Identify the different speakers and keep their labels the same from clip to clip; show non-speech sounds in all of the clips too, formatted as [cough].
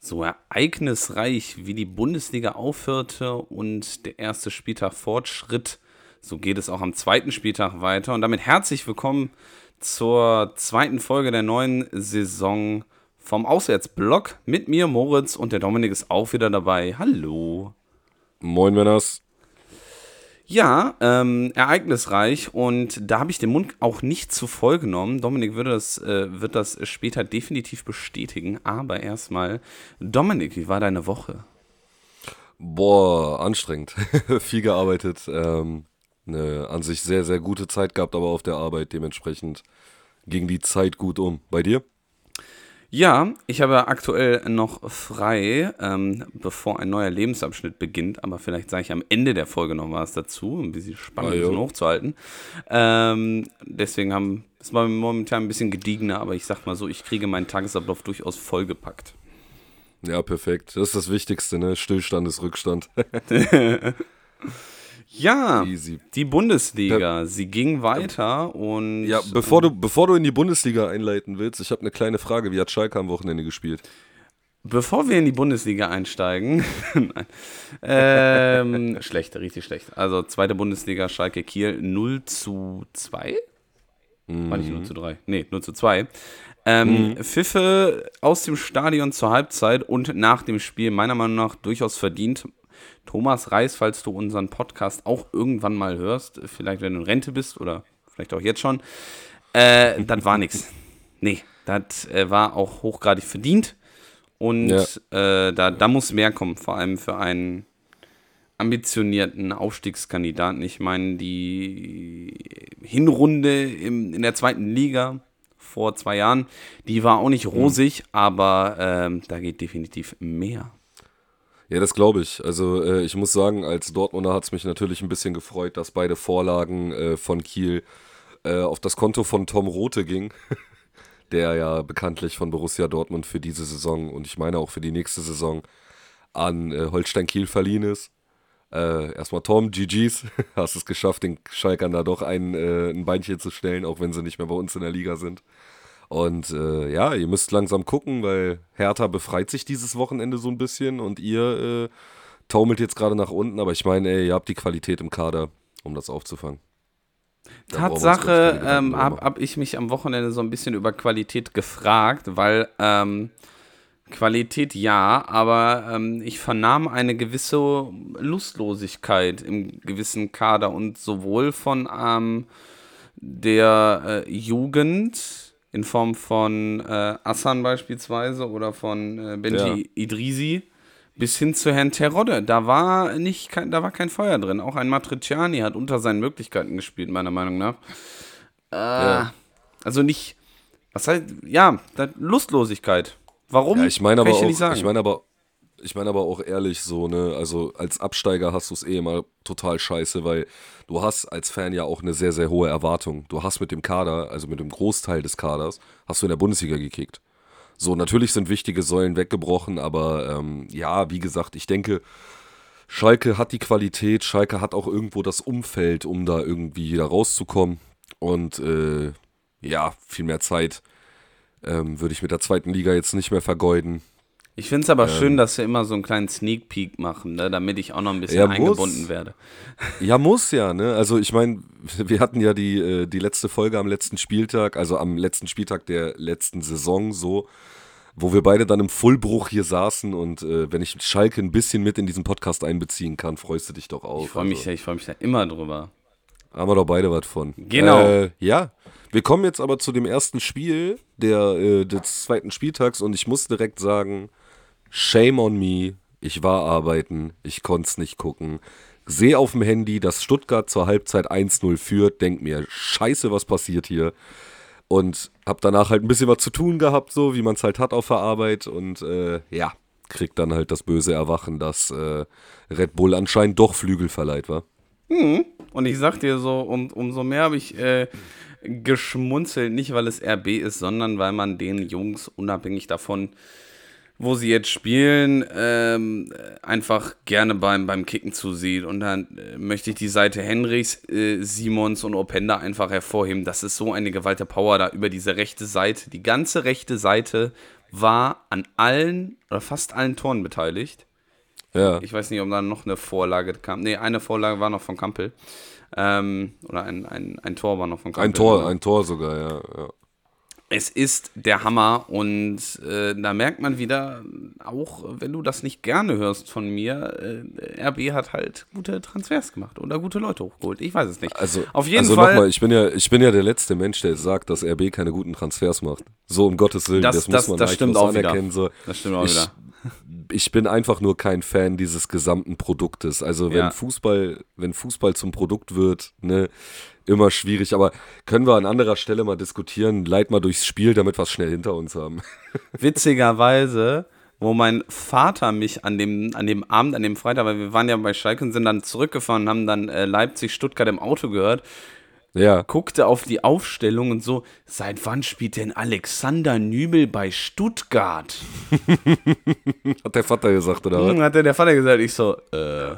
Speaker 1: so ereignisreich wie die Bundesliga aufhörte und der erste Spieltag fortschritt, so geht es auch am zweiten Spieltag weiter. Und damit herzlich willkommen zur zweiten Folge der neuen Saison vom Auswärtsblock mit mir, Moritz, und der Dominik ist auch wieder dabei. Hallo.
Speaker 2: Moin, Männers.
Speaker 1: Ja, ähm, ereignisreich und da habe ich den Mund auch nicht zu voll genommen. Dominik würde das, äh, wird das später definitiv bestätigen. Aber erstmal, Dominik, wie war deine Woche?
Speaker 2: Boah, anstrengend. [laughs] Viel gearbeitet. Ähm, eine an sich sehr, sehr gute Zeit gehabt, aber auf der Arbeit dementsprechend ging die Zeit gut um. Bei dir?
Speaker 1: Ja, ich habe aktuell noch frei, ähm, bevor ein neuer Lebensabschnitt beginnt, aber vielleicht sage ich am Ende der Folge noch was dazu, um ein bisschen spannend ah, hochzuhalten. Ähm, deswegen haben, es war momentan ein bisschen gediegener, aber ich sag mal so, ich kriege meinen Tagesablauf durchaus vollgepackt.
Speaker 2: Ja, perfekt. Das ist das Wichtigste, ne? Stillstand ist Rückstand. [laughs]
Speaker 1: Ja, Easy. die Bundesliga, sie ging weiter und.
Speaker 2: Ja, bevor du, bevor du in die Bundesliga einleiten willst, ich habe eine kleine Frage. Wie hat Schalke am Wochenende gespielt?
Speaker 1: Bevor wir in die Bundesliga einsteigen, [laughs] ähm, [laughs] schlecht, richtig schlecht. Also zweite Bundesliga, Schalke Kiel 0 zu 2? Mhm. War nicht 0 zu 3? Nee, 0 zu 2. Ähm, mhm. Pfiffe aus dem Stadion zur Halbzeit und nach dem Spiel meiner Meinung nach durchaus verdient. Thomas Reis, falls du unseren Podcast auch irgendwann mal hörst, vielleicht wenn du in Rente bist oder vielleicht auch jetzt schon, äh, das war nichts. Nee, das äh, war auch hochgradig verdient und ja. äh, da, da muss mehr kommen, vor allem für einen ambitionierten Aufstiegskandidaten. Ich meine, die Hinrunde im, in der zweiten Liga vor zwei Jahren, die war auch nicht mhm. rosig, mhm. aber ähm, da geht definitiv mehr.
Speaker 2: Ja, das glaube ich. Also äh, ich muss sagen, als Dortmunder hat es mich natürlich ein bisschen gefreut, dass beide Vorlagen äh, von Kiel äh, auf das Konto von Tom Rote ging, [laughs] der ja bekanntlich von Borussia Dortmund für diese Saison und ich meine auch für die nächste Saison an äh, Holstein Kiel verliehen ist. Äh, erstmal Tom, GG's, [laughs] hast es geschafft, den Schalkern da doch ein, äh, ein Beinchen zu stellen, auch wenn sie nicht mehr bei uns in der Liga sind. Und äh, ja, ihr müsst langsam gucken, weil Hertha befreit sich dieses Wochenende so ein bisschen und ihr äh, taumelt jetzt gerade nach unten. Aber ich meine, ey, ihr habt die Qualität im Kader, um das aufzufangen.
Speaker 1: Da Tatsache ähm, habe hab ich mich am Wochenende so ein bisschen über Qualität gefragt, weil ähm, Qualität ja, aber ähm, ich vernahm eine gewisse Lustlosigkeit im gewissen Kader und sowohl von ähm, der äh, Jugend in Form von äh, Assan beispielsweise oder von äh, Benji ja. Idrisi bis hin zu Herrn Terodde. Da war nicht kein, da war kein Feuer drin. Auch ein Matriciani hat unter seinen Möglichkeiten gespielt, meiner Meinung nach. Äh, ja. Also nicht, was heißt, ja, Lustlosigkeit. Warum?
Speaker 2: Ja, ich meine aber, ich, auch, ich meine aber ich meine aber auch ehrlich so, ne, also als Absteiger hast du es eh immer total scheiße, weil du hast als Fan ja auch eine sehr, sehr hohe Erwartung. Du hast mit dem Kader, also mit dem Großteil des Kaders, hast du in der Bundesliga gekickt. So, natürlich sind wichtige Säulen weggebrochen, aber ähm, ja, wie gesagt, ich denke, Schalke hat die Qualität, Schalke hat auch irgendwo das Umfeld, um da irgendwie da rauszukommen. Und äh, ja, viel mehr Zeit ähm, würde ich mit der zweiten Liga jetzt nicht mehr vergeuden.
Speaker 1: Ich finde es aber ähm, schön, dass wir immer so einen kleinen Sneak Peek machen, ne, damit ich auch noch ein bisschen ja, eingebunden werde. [laughs]
Speaker 2: Ja, muss ja, ne? Also ich meine, wir hatten ja die, äh, die letzte Folge am letzten Spieltag, also am letzten Spieltag der letzten Saison so, wo wir beide dann im Fullbruch hier saßen und äh, wenn ich Schalke ein bisschen mit in diesen Podcast einbeziehen kann, freust du dich doch auch.
Speaker 1: Ich freue mich, also. ja, mich da immer drüber.
Speaker 2: Haben wir doch beide was von.
Speaker 1: Genau.
Speaker 2: Äh, ja, wir kommen jetzt aber zu dem ersten Spiel der, äh, des zweiten Spieltags und ich muss direkt sagen, Shame on me. Ich war arbeiten, ich konnte es nicht gucken. Sehe auf dem Handy, dass Stuttgart zur Halbzeit 1-0 führt, denk mir, scheiße, was passiert hier? Und hab danach halt ein bisschen was zu tun gehabt, so wie man es halt hat auf der Arbeit. Und äh, ja, kriegt dann halt das böse Erwachen, dass äh, Red Bull anscheinend doch Flügel verleiht war.
Speaker 1: Hm. Und ich sag dir so, um, umso mehr habe ich äh, geschmunzelt, nicht weil es RB ist, sondern weil man den Jungs unabhängig davon, wo sie jetzt spielen, ähm, einfach gerne beim, beim Kicken zusieht. Und dann äh, möchte ich die Seite Henrichs, äh, Simons und Openda einfach hervorheben. Das ist so eine Gewalt der Power da über diese rechte Seite. Die ganze rechte Seite war an allen oder fast allen Toren beteiligt.
Speaker 2: Ja.
Speaker 1: Ich weiß nicht, ob da noch eine Vorlage kam. Nee, eine Vorlage war noch von Kampel. Ähm, oder ein, ein, ein Tor war noch von Kampel.
Speaker 2: Ein Tor, ein Tor sogar, ja. ja.
Speaker 1: Es ist der Hammer und äh, da merkt man wieder, auch wenn du das nicht gerne hörst von mir, äh, RB hat halt gute Transfers gemacht oder gute Leute hochgeholt. Ich weiß es nicht.
Speaker 2: Also,
Speaker 1: Auf jeden
Speaker 2: also
Speaker 1: Fall.
Speaker 2: nochmal, ich bin ja, ich bin ja der letzte Mensch, der sagt, dass RB keine guten Transfers macht. So um Gottes Willen,
Speaker 1: Das-
Speaker 2: das,
Speaker 1: das-
Speaker 2: muss man
Speaker 1: das stimmt auch
Speaker 2: anerkennen. So.
Speaker 1: Das stimmt auch
Speaker 2: ich,
Speaker 1: wieder.
Speaker 2: Ich bin einfach nur kein Fan dieses gesamten Produktes. Also wenn
Speaker 1: Ja.
Speaker 2: Fußball, wenn Fußball zum Produkt wird, ne, immer schwierig. Aber können wir an anderer Stelle mal diskutieren? Leit mal durchs Spiel, damit wir es schnell hinter uns haben. [laughs]
Speaker 1: witzigerweise, wo mein Vater mich an dem, an dem Abend, an dem Freitag, weil wir waren ja bei Schalke und sind dann zurückgefahren und haben dann äh, Leipzig-Stuttgart im Auto gehört,
Speaker 2: Ja,
Speaker 1: guckte auf die Aufstellung und so, seit wann spielt denn Alexander Nübel bei Stuttgart? [laughs]
Speaker 2: hat der Vater gesagt, oder was?
Speaker 1: Hm, hat der Vater gesagt, ich so, äh,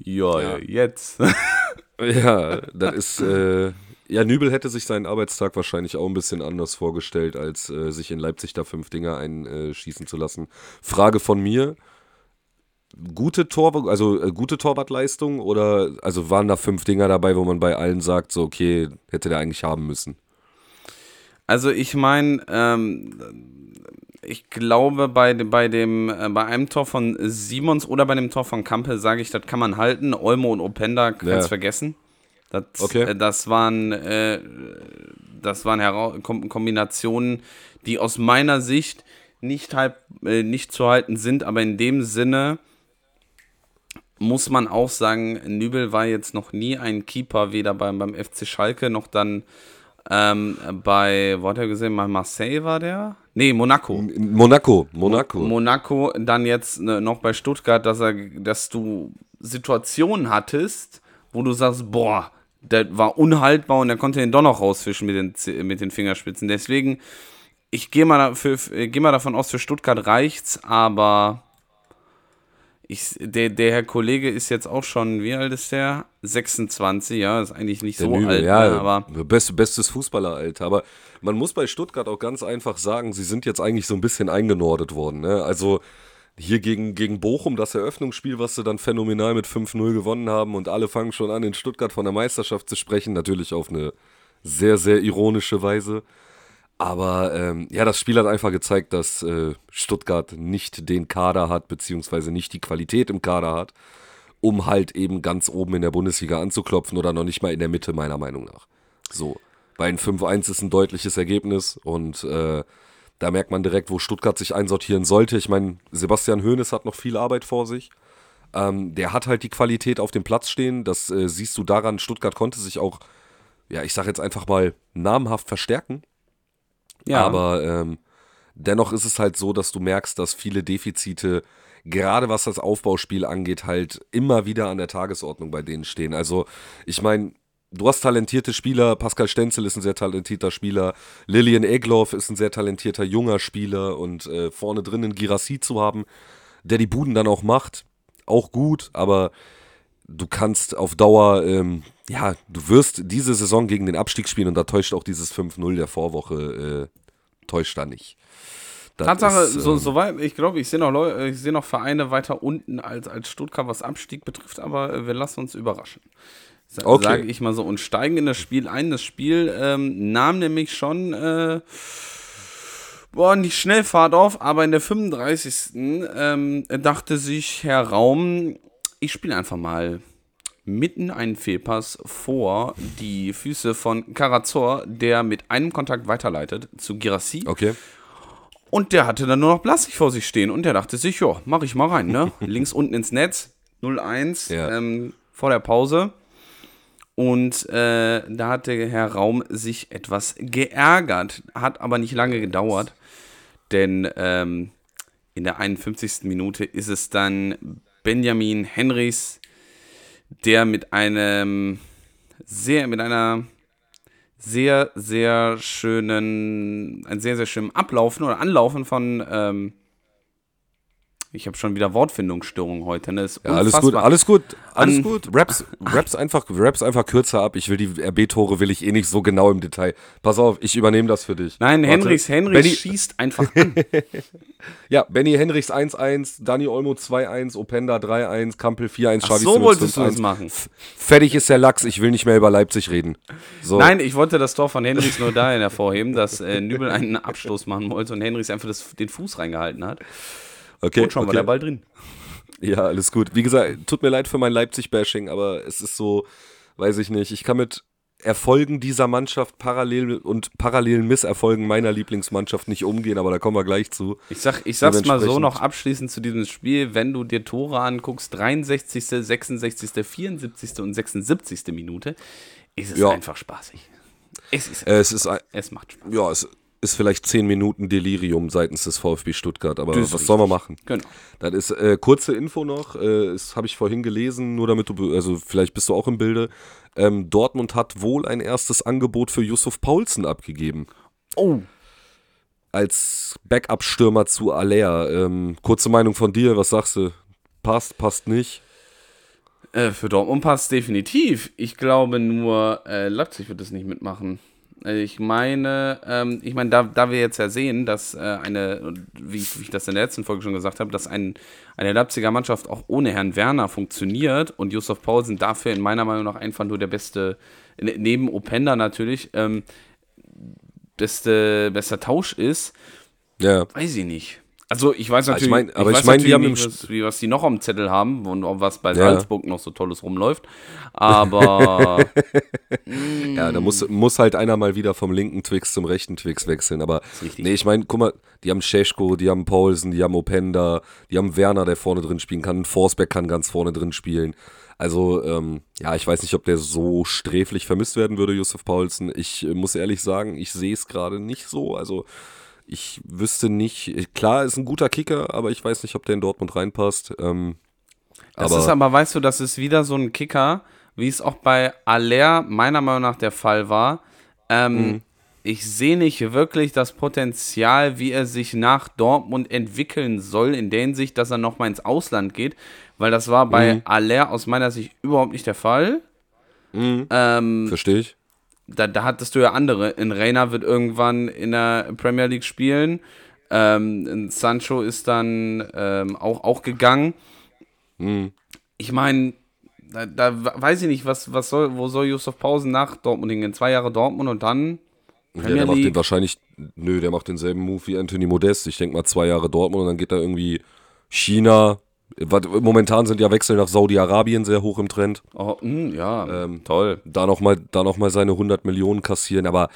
Speaker 1: ja, jetzt. [laughs]
Speaker 2: Ja, das ist. Äh, ja, Nübel hätte sich seinen Arbeitstag wahrscheinlich auch ein bisschen anders vorgestellt, als äh, sich in Leipzig da fünf Dinger einschießen zu lassen. Frage von mir: Gute Tor, also äh, gute Torwartleistung oder also waren da fünf Dinger dabei, wo man bei allen sagt, so okay, hätte der eigentlich haben müssen?
Speaker 1: Also ich meine, ähm, ich glaube bei, bei dem äh, bei einem Tor von Simons oder bei dem Tor von Kampel sage ich, das kann man halten. Olmo und Openda kannst
Speaker 2: Ja.
Speaker 1: vergessen. Das,
Speaker 2: Okay.
Speaker 1: äh, das waren äh, das waren Hera Kom Kombinationen, die aus meiner Sicht nicht halb äh, nicht zu halten sind, aber in dem Sinne muss man auch sagen, Nübel war jetzt noch nie ein Keeper, weder beim, beim FC Schalke noch dann ähm, bei, wo hat er gesehen, bei Marseille war der? Nee, Monaco.
Speaker 2: Monaco, Monaco.
Speaker 1: Monaco, dann jetzt ne, noch bei Stuttgart, dass er, dass du Situationen hattest, wo du sagst, boah, der war unhaltbar und er konnte den doch noch rausfischen mit den, mit den Fingerspitzen. Deswegen, ich gehe mal, dafür- geh mal davon aus, für Stuttgart reicht's, aber ich, der, der Herr Kollege ist jetzt auch schon, wie alt ist der? 26, ja, ist eigentlich nicht
Speaker 2: Der
Speaker 1: so
Speaker 2: Nübel,
Speaker 1: alt,
Speaker 2: ja,
Speaker 1: ne, aber
Speaker 2: best, bestes Fußballeralter. Aber man muss bei Stuttgart auch ganz einfach sagen, sie sind jetzt eigentlich so ein bisschen eingenordet worden. Ne? Also hier gegen, gegen Bochum, das Eröffnungsspiel, was sie dann phänomenal mit 5-0 gewonnen haben und alle fangen schon an, in Stuttgart von der Meisterschaft zu sprechen. Natürlich auf eine sehr, sehr ironische Weise. Aber ähm, ja, das Spiel hat einfach gezeigt, dass äh, Stuttgart nicht den Kader hat, beziehungsweise nicht die Qualität im Kader hat, um halt eben ganz oben in der Bundesliga anzuklopfen oder noch nicht mal in der Mitte, meiner Meinung nach. So, bei einem 5-1 ist ein deutliches Ergebnis und äh, da merkt man direkt, wo Stuttgart sich einsortieren sollte. Ich meine, Sebastian Hoeneß hat noch viel Arbeit vor sich. Ähm, der hat halt die Qualität auf dem Platz stehen. Das äh, siehst du daran. Stuttgart konnte sich auch, ja, ich sage jetzt einfach mal, namhaft verstärken.
Speaker 1: Ja,
Speaker 2: Aber ähm, dennoch ist es halt so, dass du merkst, dass viele Defizite, gerade was das Aufbauspiel angeht, halt immer wieder an der Tagesordnung bei denen stehen. Also, ich meine, du hast talentierte Spieler, Pascal Stenzel ist ein sehr talentierter Spieler, Lilian Egloff ist ein sehr talentierter junger Spieler und äh, vorne drin einen Girassi zu haben, der die Buden dann auch macht, auch gut, aber du kannst auf Dauer, ähm, ja, du wirst diese Saison gegen den Abstieg spielen und da täuscht auch dieses 5-0 der Vorwoche, äh, täuscht da nicht. Das
Speaker 1: Tatsache,
Speaker 2: ist,
Speaker 1: so,
Speaker 2: ähm,
Speaker 1: soweit, ich glaube, ich sehe noch, äh, ich sehe noch Vereine weiter unten als, als Stuttgart, was Abstieg betrifft, aber äh, wir lassen uns überraschen. Sa
Speaker 2: Okay.
Speaker 1: Sage ich mal so. Und steigen in das Spiel ein. Das Spiel ähm, nahm nämlich schon äh, boah, nicht Schnellfahrt auf, aber in der 35. Ähm, dachte sich Herr Raum, ich spiele einfach mal mitten einen Fehlpass vor die Füße von Karazor, der mit einem Kontakt weiterleitet zu Girassi.
Speaker 2: Okay.
Speaker 1: Und der hatte dann nur noch Blassig vor sich stehen und der dachte sich, ja, mach ich mal rein, ne? [laughs] Links unten ins Netz, 0-1
Speaker 2: Ja.
Speaker 1: ähm, vor der Pause. Und äh, da hatte Herr Raum sich etwas geärgert, hat aber nicht lange gedauert, denn ähm, in der 51. Minute ist es dann Benjamin Henrys, der mit einem sehr, mit einer sehr, sehr schönen, ein sehr, sehr schönen Ablaufen oder Anlaufen von, ähm, Ich habe schon wieder Wortfindungsstörungen heute. Ne?
Speaker 2: Ja, alles gut, alles gut, alles An gut. Raps, Raps, einfach, Raps einfach kürzer ab. Ich will die RB-Tore will ich eh nicht so genau im Detail. Pass auf, ich übernehme das für dich.
Speaker 1: Nein, Warte. Henrichs, Henrichs Benny, schießt einfach an. [laughs]
Speaker 2: ja, Benny Henrichs 1-1, Dani Olmo 2-1, Openda 3-1, Kampel 4-1,
Speaker 1: Xavi So wolltest du das machen.
Speaker 2: Fertig ist der Lachs, ich will nicht mehr über Leipzig reden. So.
Speaker 1: Nein, ich wollte das Tor von Henrichs nur dahin hervorheben, dass äh, Nübel einen Abstoß machen wollte und Henrichs einfach das, den Fuß reingehalten hat.
Speaker 2: Okay.
Speaker 1: Und schon
Speaker 2: okay.
Speaker 1: war der Ball drin. [laughs]
Speaker 2: Ja, alles gut. Wie gesagt, tut mir leid für mein Leipzig-Bashing, aber es ist so, weiß ich nicht, ich kann mit Erfolgen dieser Mannschaft parallel und parallelen Misserfolgen meiner Lieblingsmannschaft nicht umgehen, aber da kommen wir gleich zu.
Speaker 1: Ich, sag, ich sag's mal so noch abschließend zu diesem Spiel, wenn du dir Tore anguckst, 63., 66., 74. und 76. Minute, ist es ja. einfach spaßig.
Speaker 2: Es ist, es, ist ein,
Speaker 1: es macht Spaß.
Speaker 2: Ja, es, ist vielleicht zehn Minuten Delirium seitens des VfB Stuttgart, aber was soll man machen?
Speaker 1: Genau.
Speaker 2: Das ist äh, kurze Info noch, äh, das habe ich vorhin gelesen, nur damit du, also vielleicht bist du auch im Bilde. Ähm, Dortmund hat wohl ein erstes Angebot für Yusuf Paulsen abgegeben.
Speaker 1: Oh.
Speaker 2: Als Backup-Stürmer zu Aller. Ähm, kurze Meinung von dir, was sagst du? Passt, passt nicht?
Speaker 1: Äh, für Dortmund passt definitiv. Ich glaube nur, äh, Leipzig wird es nicht mitmachen. Ich meine, ähm, ich meine, da, da wir jetzt ja sehen, dass äh, eine, wie, wie, ich das in der letzten Folge schon gesagt habe, dass ein, eine Leipziger Mannschaft auch ohne Herrn Werner funktioniert und Josef Paulsen dafür in meiner Meinung nach einfach nur der beste, neben Openda natürlich, ähm, beste, bester Tausch ist,
Speaker 2: ja.
Speaker 1: weiß ich nicht. Also ich weiß natürlich,
Speaker 2: ich mein, aber ich, ich meine, die haben
Speaker 1: nicht, was, wie, was die noch am Zettel haben und was bei Salzburg ja. noch so tolles rumläuft. Aber [laughs]
Speaker 2: ja, da muss, muss halt einer mal wieder vom linken Twix zum rechten Twix wechseln. Aber nee, ich meine, guck mal, die haben Scheschko, die haben Paulsen, die haben Openda, die haben Werner, der vorne drin spielen kann. Forsberg kann ganz vorne drin spielen. Also, ähm, ja, ich weiß nicht, ob der so sträflich vermisst werden würde, Josef Paulsen. Ich äh, muss ehrlich sagen, ich sehe es gerade nicht so. Also, ich wüsste nicht, klar ist ein guter Kicker, aber ich weiß nicht, ob der in Dortmund reinpasst. Ähm,
Speaker 1: das aber ist aber, weißt du, das ist wieder so ein Kicker, wie es auch bei Aller meiner Meinung nach der Fall war. Ähm, mhm. Ich sehe nicht wirklich das Potenzial, wie er sich nach Dortmund entwickeln soll, in der Hinsicht, dass er nochmal ins Ausland geht, weil das war bei mhm. Aller aus meiner Sicht überhaupt nicht der Fall.
Speaker 2: Mhm. Ähm, Verstehe ich
Speaker 1: da, da hattest du ja andere. In Reina wird irgendwann in der Premier League spielen. Ähm, Sancho ist dann ähm, auch, auch gegangen.
Speaker 2: Mhm.
Speaker 1: Ich meine, da, da, weiß ich nicht, was, was soll, wo soll Josef Pausen nach Dortmund hingehen? Zwei Jahre Dortmund und dann.
Speaker 2: Premier ja, der macht den wahrscheinlich, nö, der macht denselben Move wie Anthony Modest. Ich denke mal zwei Jahre Dortmund und dann geht er irgendwie China, Momentan sind ja Wechsel nach Saudi-Arabien sehr hoch im Trend.
Speaker 1: Oh, mh, hm, ja, ähm, toll.
Speaker 2: Da nochmal noch mal seine 100 Millionen kassieren. Aber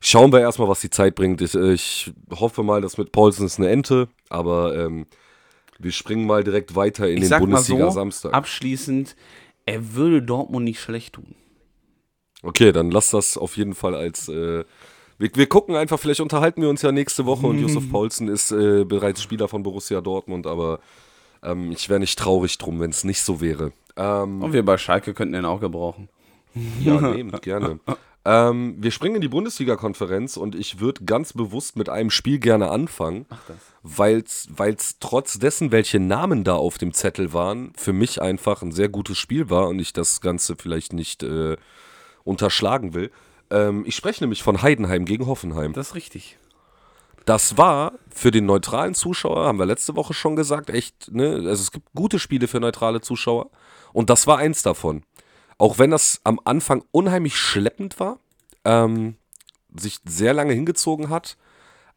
Speaker 2: schauen wir erstmal, was die Zeit bringt. Ich, ich hoffe mal, dass mit Paulsen ist eine Ente. Aber ähm, wir springen mal direkt weiter in ich den Bundesliga-Samstag.
Speaker 1: So, abschließend, er würde Dortmund nicht schlecht tun.
Speaker 2: Okay, dann lass das auf jeden Fall als. Äh, wir, wir, gucken einfach, vielleicht unterhalten wir uns ja nächste Woche und [laughs] Josef Paulsen ist äh, bereits Spieler von Borussia Dortmund, aber ähm, ich wäre nicht traurig drum, wenn es nicht so wäre. Ähm,
Speaker 1: Und wir bei Schalke könnten den auch gebrauchen.
Speaker 2: Ja, nehmt, gerne. Ähm, wir springen in die Bundesliga-Konferenz und ich würde ganz bewusst mit einem Spiel gerne anfangen, weil es trotz dessen, welche Namen da auf dem Zettel waren, für mich einfach ein sehr gutes Spiel war und ich das Ganze vielleicht nicht äh, unterschlagen will. Ähm, ich spreche nämlich von Heidenheim gegen Hoffenheim.
Speaker 1: Das ist richtig.
Speaker 2: Das war für den neutralen Zuschauer, haben wir letzte Woche schon gesagt, echt, ne? Also es gibt gute Spiele für neutrale Zuschauer. Und das war eins davon. Auch wenn das am Anfang unheimlich schleppend war, ähm, sich sehr lange hingezogen hat.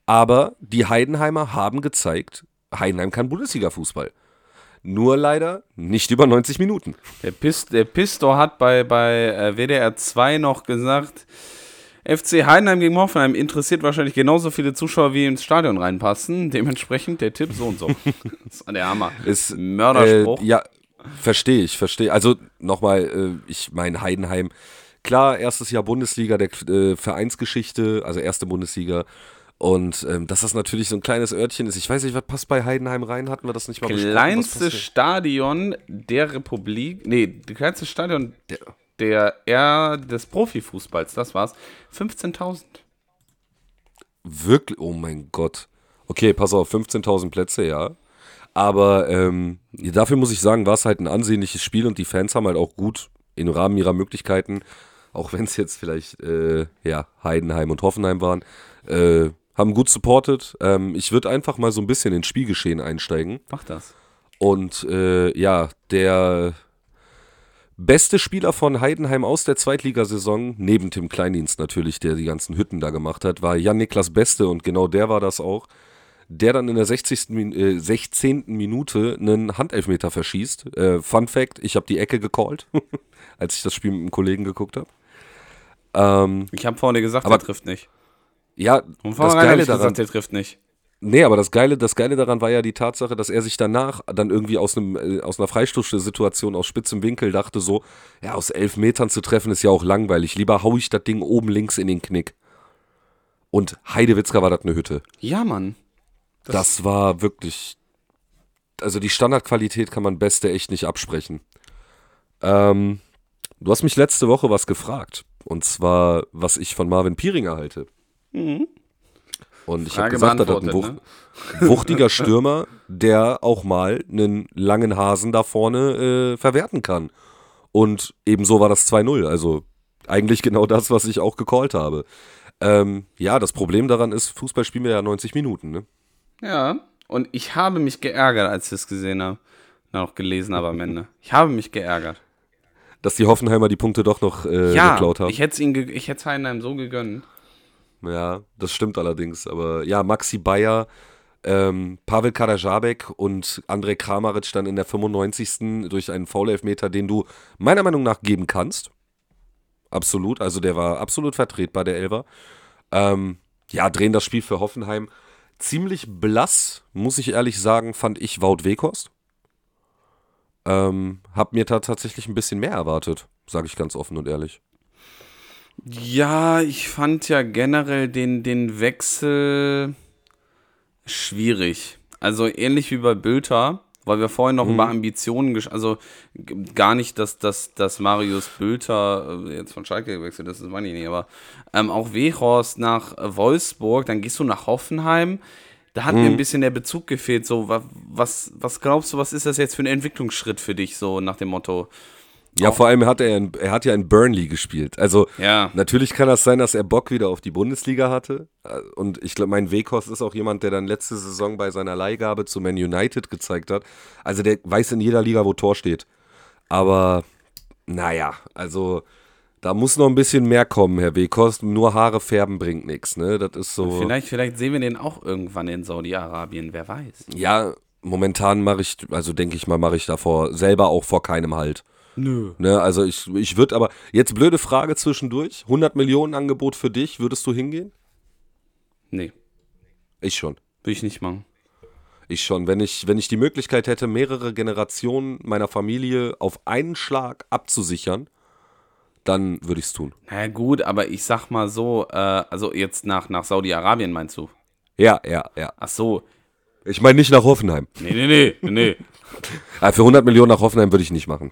Speaker 2: Aber die Heidenheimer haben gezeigt, Heidenheim kann Bundesliga-Fußball. Nur leider nicht über 90 Minuten.
Speaker 1: Der, Pist, der Pistor hat bei, bei äh, WDR 2 noch gesagt, FC Heidenheim gegen Hoffenheim interessiert wahrscheinlich genauso viele Zuschauer, wie ins Stadion reinpassen. Dementsprechend der Tipp so und so. [laughs] das ist der Hammer.
Speaker 2: Ist Mörderspruch. Äh, ja, verstehe ich, verstehe. Also nochmal, äh, ich meine Heidenheim. Klar, erstes Jahr Bundesliga der äh, Vereinsgeschichte, also erste Bundesliga. Und ähm, dass das natürlich so ein kleines Örtchen ist. Ich weiß nicht, was passt bei Heidenheim rein? Hatten wir das nicht mal
Speaker 1: Kleinste Stadion der Republik. Nee, kleinste Stadion der, der R des Profifußballs, das war's. 15.000.
Speaker 2: Wirklich? Oh mein Gott. Okay, pass auf, 15.000 Plätze, ja. Aber ähm, dafür muss ich sagen, war es halt ein ansehnliches Spiel und die Fans haben halt auch gut im Rahmen ihrer Möglichkeiten, auch wenn es jetzt vielleicht äh, ja, Heidenheim und Hoffenheim waren, äh, haben gut supportet. Ähm, ich würde einfach mal so ein bisschen ins Spielgeschehen einsteigen.
Speaker 1: Mach das.
Speaker 2: Und äh, ja, der beste Spieler von Heidenheim aus der Zweitligasaison, neben Tim Kleindienst natürlich, der die ganzen Hütten da gemacht hat, war Jan-Niklas Beste und genau der war das auch, der dann in der 60. Min äh, 16. Minute einen Handelfmeter verschießt. Äh, Fun Fact, ich habe die Ecke gecallt, [laughs] als ich das Spiel mit einem Kollegen geguckt habe. Ähm,
Speaker 1: Ich habe vorne gesagt,
Speaker 2: Aber-
Speaker 1: der trifft nicht.
Speaker 2: ja,
Speaker 1: Und
Speaker 2: das
Speaker 1: vornherein hab
Speaker 2: Geile daran,
Speaker 1: gesagt, der trifft nicht.
Speaker 2: Nee, aber das Geile, das Geile daran war ja die Tatsache, dass er sich danach dann irgendwie aus, einem, äh, aus einer Freistoßsituation aus spitzem Winkel dachte so, ja, aus elf Metern zu treffen ist ja auch langweilig. Lieber hau ich das Ding oben links in den Knick. Und Heidewitzka war das eine Hütte.
Speaker 1: Ja, Mann.
Speaker 2: Das, war wirklich, also die Standardqualität kann man Beste echt nicht absprechen. Ähm, du hast mich letzte Woche was gefragt. Und zwar, was ich von Marvin Pieringer halte. Und ich habe gesagt, dass das ein Wuch
Speaker 1: ne? [laughs]
Speaker 2: wuchtiger Stürmer, der auch mal einen langen Hasen da vorne äh, verwerten kann. Und ebenso war das 2-0. Also eigentlich genau das, was ich auch gecallt habe. Ähm, ja, das Problem daran ist, Fußball spielen wir ja 90 Minuten, ne?
Speaker 1: Ja, und ich habe mich geärgert, als ich es gesehen habe. Noch gelesen habe am Ende. Ich habe mich geärgert.
Speaker 2: Dass die Hoffenheimer die Punkte doch noch äh,
Speaker 1: ja,
Speaker 2: geklaut haben.
Speaker 1: ich hätte es ihnen, ge- ich hätte es Heidenheim so gegönnt.
Speaker 2: Ja, das stimmt allerdings. Aber ja, Maxi Bayer, ähm, Pavel Karajabek und Andrej Kramaric dann in der 95. durch einen Foul-Elfmeter, den du meiner Meinung nach geben kannst. Absolut. Also der war absolut vertretbar, der Elver. Ähm, ja, drehen das Spiel für Hoffenheim. Ziemlich blass, muss ich ehrlich sagen, fand ich Wout Weghorst. Ähm, hab mir da tatsächlich ein bisschen mehr erwartet, sage ich ganz offen und ehrlich.
Speaker 1: Ja, ich fand ja generell den, den Wechsel schwierig. Also ähnlich wie bei Bülter, weil wir vorhin noch über Ambitionen, also gar nicht, dass, dass, dass Marius Bülter äh, jetzt von Schalke gewechselt ist, das meine ich nicht, aber ähm, auch Wehorst nach Wolfsburg, dann gehst du nach Hoffenheim. Da hat mir ein bisschen der Bezug gefehlt. So, wa- was, was glaubst du, was ist das jetzt für ein Entwicklungsschritt für dich, so nach dem Motto?
Speaker 2: Ja, vor allem hat er, in, er hat ja in Burnley gespielt. Also
Speaker 1: Ja.
Speaker 2: natürlich kann das sein, dass er Bock wieder auf die Bundesliga hatte. Und ich glaube, mein Weghorst ist auch jemand, der dann letzte Saison bei seiner Leihgabe zu Man United gezeigt hat. Also der weiß in jeder Liga, wo Tor steht. Aber naja, also da muss noch ein bisschen mehr kommen, Herr Weghorst. Nur Haare färben bringt nichts, ne? Das ist so.
Speaker 1: Vielleicht, vielleicht sehen wir den auch irgendwann in Saudi-Arabien, wer weiß.
Speaker 2: Ja, momentan mache ich, also denke ich mal, mache ich davor selber auch vor keinem Halt.
Speaker 1: Nö.
Speaker 2: Ne, also ich, ich würde aber, jetzt blöde Frage zwischendurch, 100 Millionen Angebot für dich, würdest du hingehen?
Speaker 1: Nee,
Speaker 2: Ich schon.
Speaker 1: will ich nicht machen.
Speaker 2: Ich schon. Wenn ich, wenn ich die Möglichkeit hätte, mehrere Generationen meiner Familie auf einen Schlag abzusichern, dann würde ich es tun.
Speaker 1: Na gut, aber ich sag mal so, äh, also jetzt nach, nach Saudi-Arabien meinst du?
Speaker 2: Ja, ja, ja.
Speaker 1: Ach so.
Speaker 2: Ich meine nicht nach Hoffenheim.
Speaker 1: Nee, nee, nee, nee. [laughs]
Speaker 2: Ah, für 100 Millionen nach Hoffenheim würde ich nicht machen.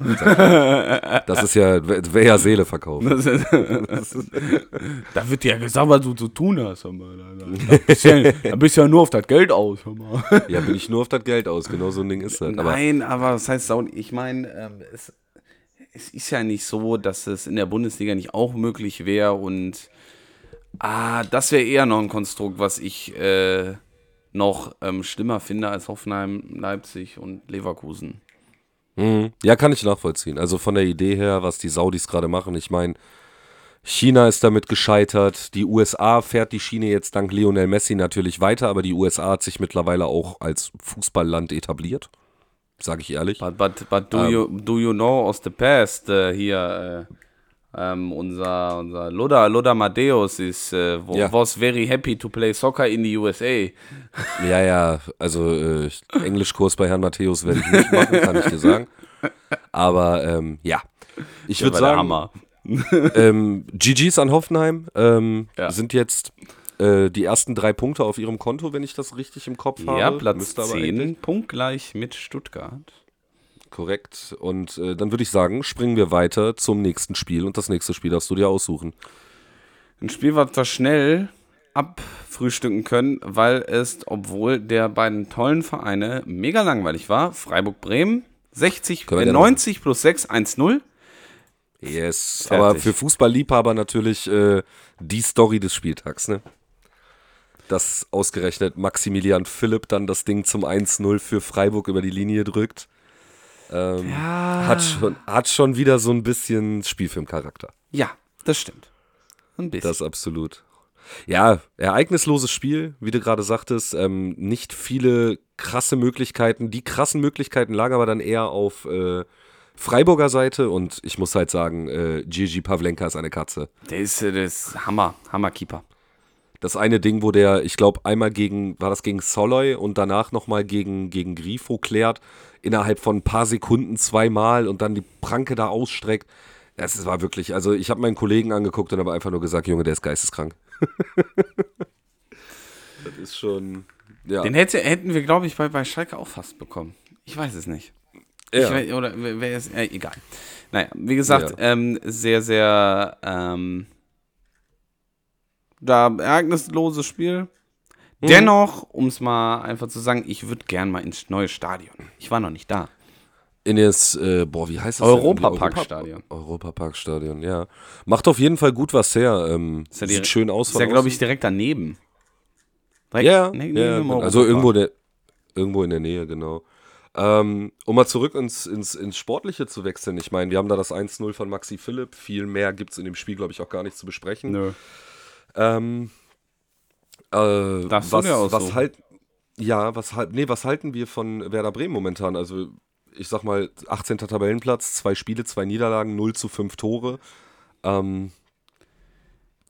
Speaker 2: Das ist ja, wäre ja Seele verkauft.
Speaker 1: Das ist, da wird dir ja gesagt, was du zu tun hast. Da, bist ja, da bist ja nur auf das Geld aus.
Speaker 2: Ja, bin ich nur auf das Geld aus. Genau so ein Ding ist das. Aber
Speaker 1: Nein, aber das heißt Saudi, ich meine, ähm, es, es ist ja nicht so, dass es in der Bundesliga nicht auch möglich wäre und ah, das wäre eher noch ein Konstrukt, was ich äh, noch ähm, schlimmer finde als Hoffenheim, Leipzig und Leverkusen.
Speaker 2: Mhm. Ja, kann ich nachvollziehen. Also von der Idee her, was die Saudis gerade machen. Ich meine, China ist damit gescheitert. Die USA fährt die Schiene jetzt dank Lionel Messi natürlich weiter, aber die USA hat sich mittlerweile auch als Fußballland etabliert. Sage ich ehrlich.
Speaker 1: But, but, but do, you, do you know aus the past äh, hier äh, ähm, unser, unser Loda, Loda Madeus is, äh,
Speaker 2: Ja.
Speaker 1: was very happy to play soccer in the USA.
Speaker 2: Ja, ja, also äh, Englischkurs bei Herrn Matthäus werde ich nicht machen, kann ich dir sagen. Aber ähm, ja, ich würde sagen, ähm, GG's an Hoffenheim ähm,
Speaker 1: Ja.
Speaker 2: sind jetzt äh, die ersten drei Punkte auf ihrem Konto, wenn ich das richtig im Kopf habe.
Speaker 1: Ja, Platz
Speaker 2: Müsste aber
Speaker 1: 10,
Speaker 2: eigentlich-
Speaker 1: punktgleich mit Stuttgart.
Speaker 2: Korrekt. Und äh, dann würde ich sagen, springen wir weiter zum nächsten Spiel und das nächste Spiel darfst du dir aussuchen.
Speaker 1: Ein Spiel, was wir schnell abfrühstücken können, weil es, obwohl der beiden tollen Vereine mega langweilig war, Freiburg-Bremen, 60,
Speaker 2: Können wir
Speaker 1: äh,
Speaker 2: gerne
Speaker 1: 90 plus 6, 1-0.
Speaker 2: Yes.
Speaker 1: Fertig.
Speaker 2: Aber für Fußballliebhaber natürlich äh, die Story des Spieltags, ne? Dass ausgerechnet Maximilian Philipp dann das Ding zum 1-0 für Freiburg über die Linie drückt. Ähm,
Speaker 1: Ja.
Speaker 2: hat, schon, hat schon wieder so ein bisschen Spielfilmcharakter.
Speaker 1: Ja, das stimmt. Ein bisschen.
Speaker 2: Das absolut. Ja, ereignisloses Spiel, wie du gerade sagtest. Ähm, nicht viele krasse Möglichkeiten. Die krassen Möglichkeiten lagen aber dann eher auf äh, Freiburger Seite und ich muss halt sagen, äh, Gigi Pavlenka ist eine Katze.
Speaker 1: der ist, äh, der ist Hammer, Hammerkeeper.
Speaker 2: Das eine Ding, wo der, ich glaube, einmal gegen, war das gegen Soloy und danach nochmal gegen, gegen Grifo klärt, innerhalb von ein paar Sekunden zweimal und dann die Pranke da ausstreckt. Das war wirklich, also ich habe meinen Kollegen angeguckt und habe einfach nur gesagt, Junge, der ist geisteskrank. [laughs] das ist schon, ja.
Speaker 1: Den hätte, hätten wir, glaube ich, bei, bei Schalke auch fast bekommen. Ich weiß es nicht.
Speaker 2: ja.
Speaker 1: Ich weiß, oder wer wer ist, äh, egal. Naja, wie gesagt,
Speaker 2: Ja.
Speaker 1: ähm, sehr, sehr, ähm, da ereignisloses Spiel.
Speaker 2: Mhm.
Speaker 1: Dennoch, um es mal einfach zu sagen, ich würde gern mal ins neue Stadion. Ich war noch nicht da.
Speaker 2: In das, äh, boah, wie heißt das?
Speaker 1: Europaparkstadion.
Speaker 2: Europaparkstadion, ja. Macht auf jeden Fall gut was her. Ähm,
Speaker 1: Ist ja
Speaker 2: sieht schön aus
Speaker 1: Ist ja, glaube ich, direkt daneben. Direkt
Speaker 2: Ja,
Speaker 1: ne- neben
Speaker 2: ja, genau. also irgendwo, der, irgendwo in der Nähe, genau. Ähm, um mal zurück ins, ins, ins Sportliche zu wechseln. Ich meine, wir haben da das 1-0 von Maxi Philipp. Viel mehr gibt es in dem Spiel, glaube ich, auch gar nicht zu besprechen.
Speaker 1: Nö.
Speaker 2: Ähm, äh,
Speaker 1: du
Speaker 2: was,
Speaker 1: aussuchen?
Speaker 2: was halt, ja, was halt, nee, was halten wir von Werder Bremen momentan? Also, ich sag mal, 18. Tabellenplatz, zwei Spiele, zwei Niederlagen, 0 zu 5 Tore. Ähm,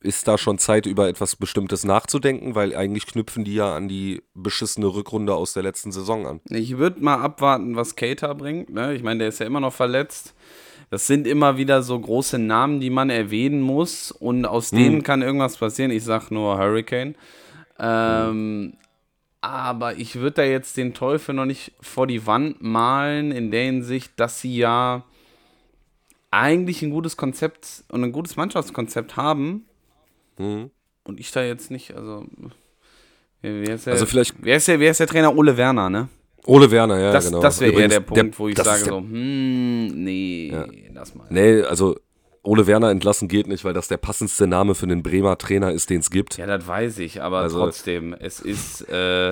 Speaker 2: ist da schon Zeit, über etwas Bestimmtes nachzudenken? Weil eigentlich knüpfen die ja an die beschissene Rückrunde aus der letzten Saison an.
Speaker 1: Ich würde mal abwarten, was Keita bringt. Ne? Ich meine, der ist ja immer noch verletzt. Das sind immer wieder so große Namen, die man erwähnen muss. Und aus denen kann irgendwas passieren. Ich sag nur Hurricane. Ähm, aber ich würde da jetzt den Teufel noch nicht vor die Wand malen, in der Hinsicht, dass sie ja eigentlich ein gutes Konzept und ein gutes Mannschaftskonzept haben.
Speaker 2: Mhm.
Speaker 1: Und ich da jetzt nicht, also. Wer wer ist der,
Speaker 2: Also vielleicht-
Speaker 1: wer ist der, wer ist der Trainer? Ole Werner, ne?
Speaker 2: Ole Werner, ja,
Speaker 1: Das,
Speaker 2: genau.
Speaker 1: das wäre eher der Punkt, wo ich sage
Speaker 2: der-
Speaker 1: so, hm, nee, lass mal.
Speaker 2: Nee, also Ole Werner entlassen geht nicht, weil das der passendste Name für einen Bremer Trainer ist, den es gibt.
Speaker 1: Ja, das weiß ich, aber
Speaker 2: Also-
Speaker 1: trotzdem, es ist, äh,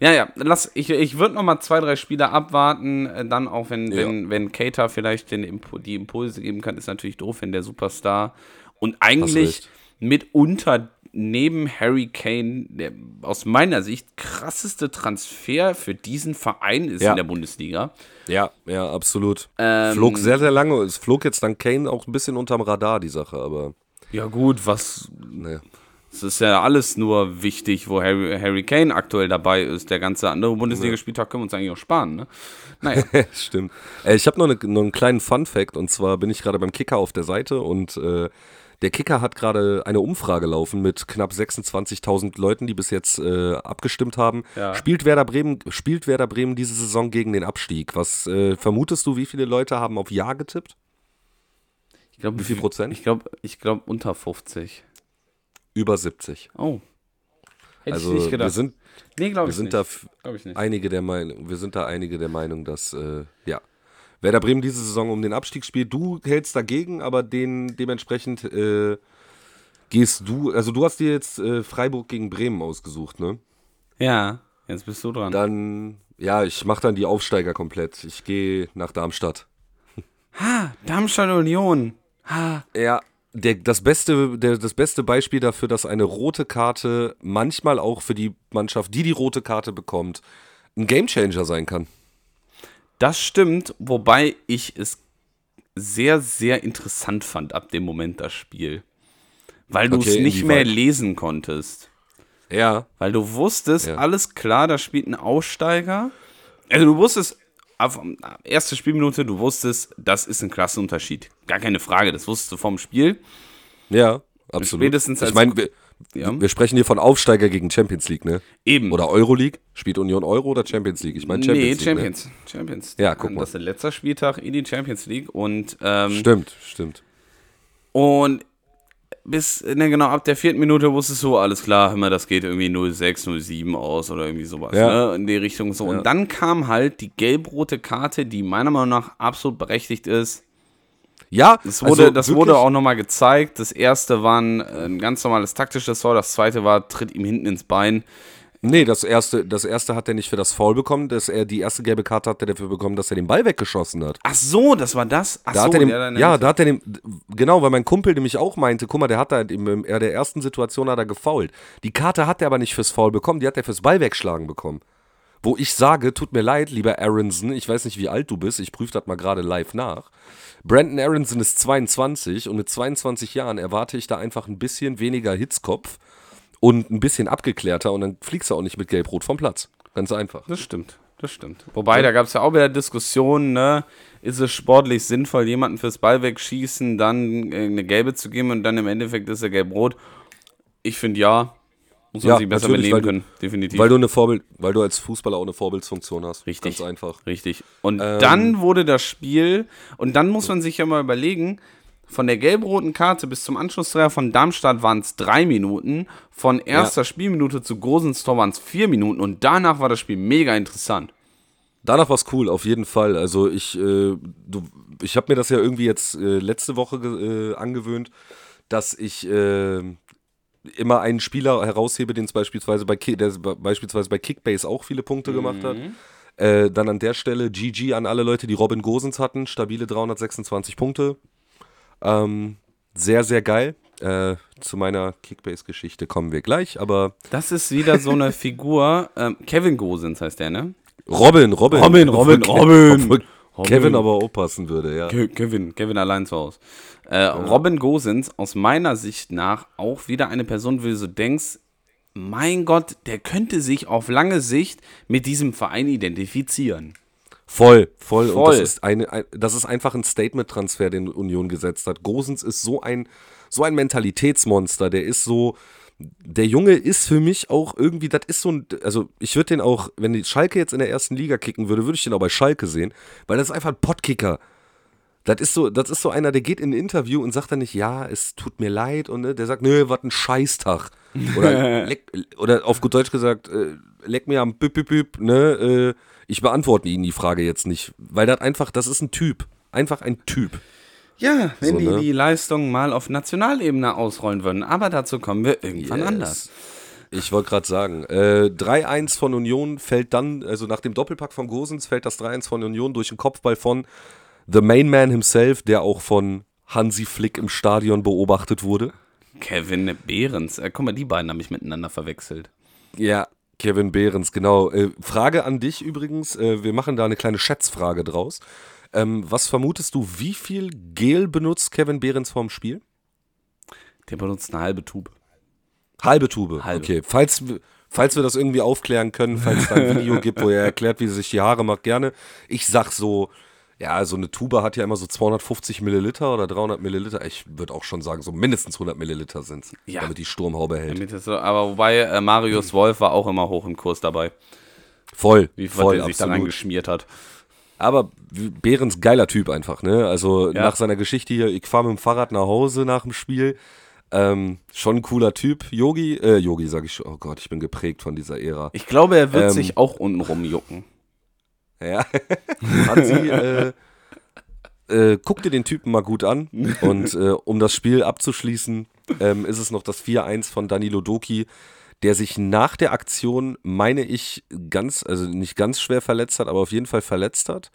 Speaker 1: ja, ja, lass, ich, ich würde noch mal zwei, drei Spiele abwarten, äh, dann auch, wenn,
Speaker 2: Ja.
Speaker 1: wenn, wenn Cater vielleicht den Impu die Impulse geben kann, ist natürlich doof, wenn der Superstar und eigentlich mitunter neben Harry Kane der aus meiner Sicht krasseste Transfer für diesen Verein ist
Speaker 2: Ja.
Speaker 1: in der Bundesliga.
Speaker 2: Ja, ja, absolut.
Speaker 1: Ähm,
Speaker 2: flog sehr, sehr lange. Es flog jetzt dann Kane auch ein bisschen unterm Radar, die Sache, aber
Speaker 1: Ja gut, was
Speaker 2: ne.
Speaker 1: Es ist ja alles nur wichtig, wo Harry, Harry Kane aktuell dabei ist. Der ganze andere Bundesligaspieltag können wir uns eigentlich auch sparen, ne? Naja. [laughs]
Speaker 2: Stimmt. Äh, ich habe noch, ne, noch einen kleinen Fun-Fact und zwar bin ich gerade beim Kicker auf der Seite und äh, der Kicker hat gerade eine Umfrage laufen mit knapp 26.000 Leuten, die bis jetzt äh, abgestimmt haben.
Speaker 1: Ja.
Speaker 2: Spielt, Werder Bremen, spielt Werder Bremen diese Saison gegen den Abstieg? Was äh, vermutest du, wie viele Leute haben auf Ja getippt?
Speaker 1: Ich glaub,
Speaker 2: Wie viel Prozent?
Speaker 1: Ich glaube, ich glaub unter 50.
Speaker 2: Über 70.
Speaker 1: Oh. Hätte
Speaker 2: Also
Speaker 1: ich nicht gedacht.
Speaker 2: wir sind,
Speaker 1: nee, glaube ich
Speaker 2: sind
Speaker 1: nicht.
Speaker 2: da
Speaker 1: ich nicht.
Speaker 2: einige der Meinung, wir sind da einige der Meinung, dass äh, ja Werder Bremen diese Saison um den Abstieg spielt. Du hältst dagegen, aber den dementsprechend äh, gehst du, also du hast dir jetzt äh, Freiburg gegen Bremen ausgesucht, ne?
Speaker 1: Ja, jetzt bist du dran.
Speaker 2: Dann ja, ich mache dann die Aufsteiger komplett. Ich gehe nach Darmstadt.
Speaker 1: ha, Darmstadt Union. Ha.
Speaker 2: Ja, der, das, beste, der, das beste Beispiel dafür, dass eine rote Karte manchmal auch für die Mannschaft, die die rote Karte bekommt, ein Gamechanger sein kann.
Speaker 1: Das stimmt, wobei ich es sehr, sehr interessant fand ab dem Moment das Spiel. Weil du es nicht mehr lesen konntest.
Speaker 2: Ja,
Speaker 1: Weil du wusstest,
Speaker 2: Ja.
Speaker 1: alles klar, da spielt ein Aussteiger. Also du wusstest, auf erste Spielminute, du wusstest, das ist ein Klassenunterschied. Gar keine Frage, das wusstest du vom Spiel.
Speaker 2: Ja, absolut.
Speaker 1: Spätestens als-
Speaker 2: ich meine,
Speaker 1: Ja.
Speaker 2: wir sprechen hier von Aufsteiger gegen Champions League, ne?
Speaker 1: Eben.
Speaker 2: Oder Euroleague? Spielt Union Euro oder Champions League? Ich meine Champions
Speaker 1: nee,
Speaker 2: League.
Speaker 1: Champions. Champions.
Speaker 2: Ja, guck mal.
Speaker 1: Das ist der letzte Spieltag in die Champions League. Und, ähm,
Speaker 2: Ne? Stimmt, stimmt.
Speaker 1: und bis, ne, genau, ab der vierten Minute wusstest du, alles klar, immer, das geht irgendwie 06, 07 aus oder irgendwie sowas,
Speaker 2: Ja.
Speaker 1: ne, in die Richtung so.
Speaker 2: Ja.
Speaker 1: Und dann kam halt die gelb-rote Karte, die meiner Meinung nach absolut berechtigt ist.
Speaker 2: Ja,
Speaker 1: Das wurde,
Speaker 2: also
Speaker 1: das wurde auch nochmal gezeigt. Das erste war ein, ein ganz normales taktisches Foul, das zweite war, tritt ihm hinten ins Bein.
Speaker 2: Nee, das erste, das erste hat er nicht für das Foul bekommen. Das er, die erste gelbe Karte hat er dafür bekommen, dass er den Ball weggeschossen hat.
Speaker 1: Ach so, das war das? Ach
Speaker 2: Da
Speaker 1: so,
Speaker 2: hat dem,
Speaker 1: ja,
Speaker 2: da hat er dem, genau, weil mein Kumpel nämlich auch meinte, guck mal, der hat da in, in der ersten Situation hat er gefoult. Die Karte hat er aber nicht fürs Foul bekommen, die hat er fürs Ball wegschlagen bekommen. Wo ich sage, tut mir leid, lieber Aronson, ich weiß nicht, wie alt du bist, ich prüfe das mal gerade live nach. Brandon Aronson ist 22 und mit 22 Jahren erwarte ich da einfach ein bisschen weniger Hitzkopf und ein bisschen abgeklärter und dann fliegst du auch nicht mit Gelb-Rot vom Platz. Ganz einfach.
Speaker 1: Das stimmt, das stimmt. Wobei, da gab es ja auch wieder Diskussionen, ne? Ist es sportlich sinnvoll, jemanden fürs Ball wegschießen, dann äh, eine gelbe zu geben und dann im Endeffekt ist er gelb-rot? Ich finde ja. Muss man
Speaker 2: Ja,
Speaker 1: sich besser beleben können, definitiv.
Speaker 2: Weil du eine Vorbild, weil du als Fußballer auch eine Vorbildsfunktion hast.
Speaker 1: Richtig.
Speaker 2: Ganz einfach.
Speaker 1: Richtig. Und
Speaker 2: Ähm.
Speaker 1: dann wurde das Spiel, und dann muss man sich ja mal überlegen, von der gelb-roten Karte bis zum Anschlusstreffer von Darmstadt waren es drei Minuten, von erster Spielminute zu Gosens Tor waren es vier Minuten und danach war das Spiel mega interessant.
Speaker 2: Danach war es cool, auf jeden Fall. Also ich, äh, du, ich habe mir das ja irgendwie jetzt äh, letzte Woche äh, angewöhnt, dass ich äh, immer einen Spieler heraushebe, den beispielsweise bei, Ki der be- beispielsweise bei Kickbase auch viele Punkte gemacht hat. Äh, dann an der Stelle GG an alle Leute, die Robin Gosens hatten, stabile 326 Punkte. Ähm, sehr, sehr geil. Äh, zu meiner Kickbase-Geschichte kommen wir gleich, aber
Speaker 1: Das ist wieder so eine Figur, ähm, Kevin Gosens heißt der, ne?
Speaker 2: Robin, Robin.
Speaker 1: Robin, Robin, [laughs]
Speaker 2: Obwohl Ke-
Speaker 1: Robin.
Speaker 2: Kevin aber aufpassen würde, ja.
Speaker 1: Ke- Kevin, Kevin allein zu Hause. Äh, Robin Gosens, aus meiner Sicht nach, auch wieder eine Person, wo du so denkst, mein Gott, der könnte sich auf lange Sicht mit diesem Verein identifizieren.
Speaker 2: Voll, voll. Und
Speaker 1: Voll.
Speaker 2: das ist, eine, ein, das ist einfach ein Statement-Transfer, den Union gesetzt hat. Gosens ist so ein, so ein Mentalitätsmonster. Der ist so. Der Junge ist für mich auch irgendwie, das ist so ein, also ich würde den auch, wenn die Schalke jetzt in der ersten Liga kicken würde, würde ich den auch bei Schalke sehen, weil das ist einfach ein Pottkicker. Das ist so, das ist so einer, der geht in ein Interview und sagt dann nicht, ja, es tut mir leid und ne, der sagt, nö, was ein Scheißtag. Oder, [laughs] leck, oder auf gut Deutsch gesagt, äh, leck mir am Büb, Büb, Büb, ne, äh, ich beantworte Ihnen die Frage jetzt nicht, weil das einfach, das ist ein Typ, einfach ein Typ.
Speaker 1: Ja, wenn
Speaker 2: So,
Speaker 1: die
Speaker 2: ne?
Speaker 1: die Leistung mal auf Nationalebene ausrollen würden. Aber dazu kommen wir irgendwann
Speaker 2: Yes.
Speaker 1: anders.
Speaker 2: Ich wollte gerade sagen, äh, 3-1 von Union fällt dann, also nach dem Doppelpack von Gosens fällt das 3-1 von Union durch den Kopfball von The Main Man himself, der auch von Hansi Flick im Stadion beobachtet wurde.
Speaker 1: Kevin Behrens. Äh, guck mal, die beiden habe ich miteinander verwechselt.
Speaker 2: Ja, Kevin Behrens, genau. Äh, Frage an dich übrigens, äh, wir machen da eine kleine Schätzfrage draus. Ähm, was vermutest du, wie viel Gel benutzt Kevin Behrens vorm Spiel?
Speaker 1: Der benutzt eine halbe Tube.
Speaker 2: Halbe Tube.
Speaker 1: Halbe.
Speaker 2: Okay, falls, wir- falls wir das irgendwie aufklären können, falls es da ein [laughs] Video gibt, wo er erklärt, wie er sich die Haare macht, gerne. Ich sag so, ja, so eine Tube hat ja immer so 250 Milliliter oder 300 Milliliter. Ich würde auch schon sagen, so mindestens 100 Milliliter sind es,
Speaker 1: Ja.
Speaker 2: damit die Sturmhaube hält.
Speaker 1: So, aber wobei äh, Marius Wolf war auch immer hoch im Kurs dabei,
Speaker 2: Voll,
Speaker 1: wie
Speaker 2: voll,
Speaker 1: was er sich da
Speaker 2: absolut.
Speaker 1: reingeschmiert hat.
Speaker 2: Aber Behrens geiler Typ einfach, ne? Also
Speaker 1: Ja.
Speaker 2: nach seiner Geschichte hier, ich fahre mit dem Fahrrad nach Hause nach dem Spiel. Ähm, schon ein cooler Typ. Yogi, äh, Yogi sag ich schon. Oh Gott, ich bin geprägt von dieser Ära.
Speaker 1: Ich glaube, er wird
Speaker 2: Ähm,
Speaker 1: sich auch unten rumjucken.
Speaker 2: Ja. [laughs] Hansi, äh, äh, guck dir den Typen mal gut an. Und äh, um das Spiel abzuschließen, ähm, ist es noch das 4-1 von Danilo Doki, der sich nach der Aktion, meine ich, ganz, also nicht ganz schwer verletzt hat, aber auf jeden Fall verletzt hat.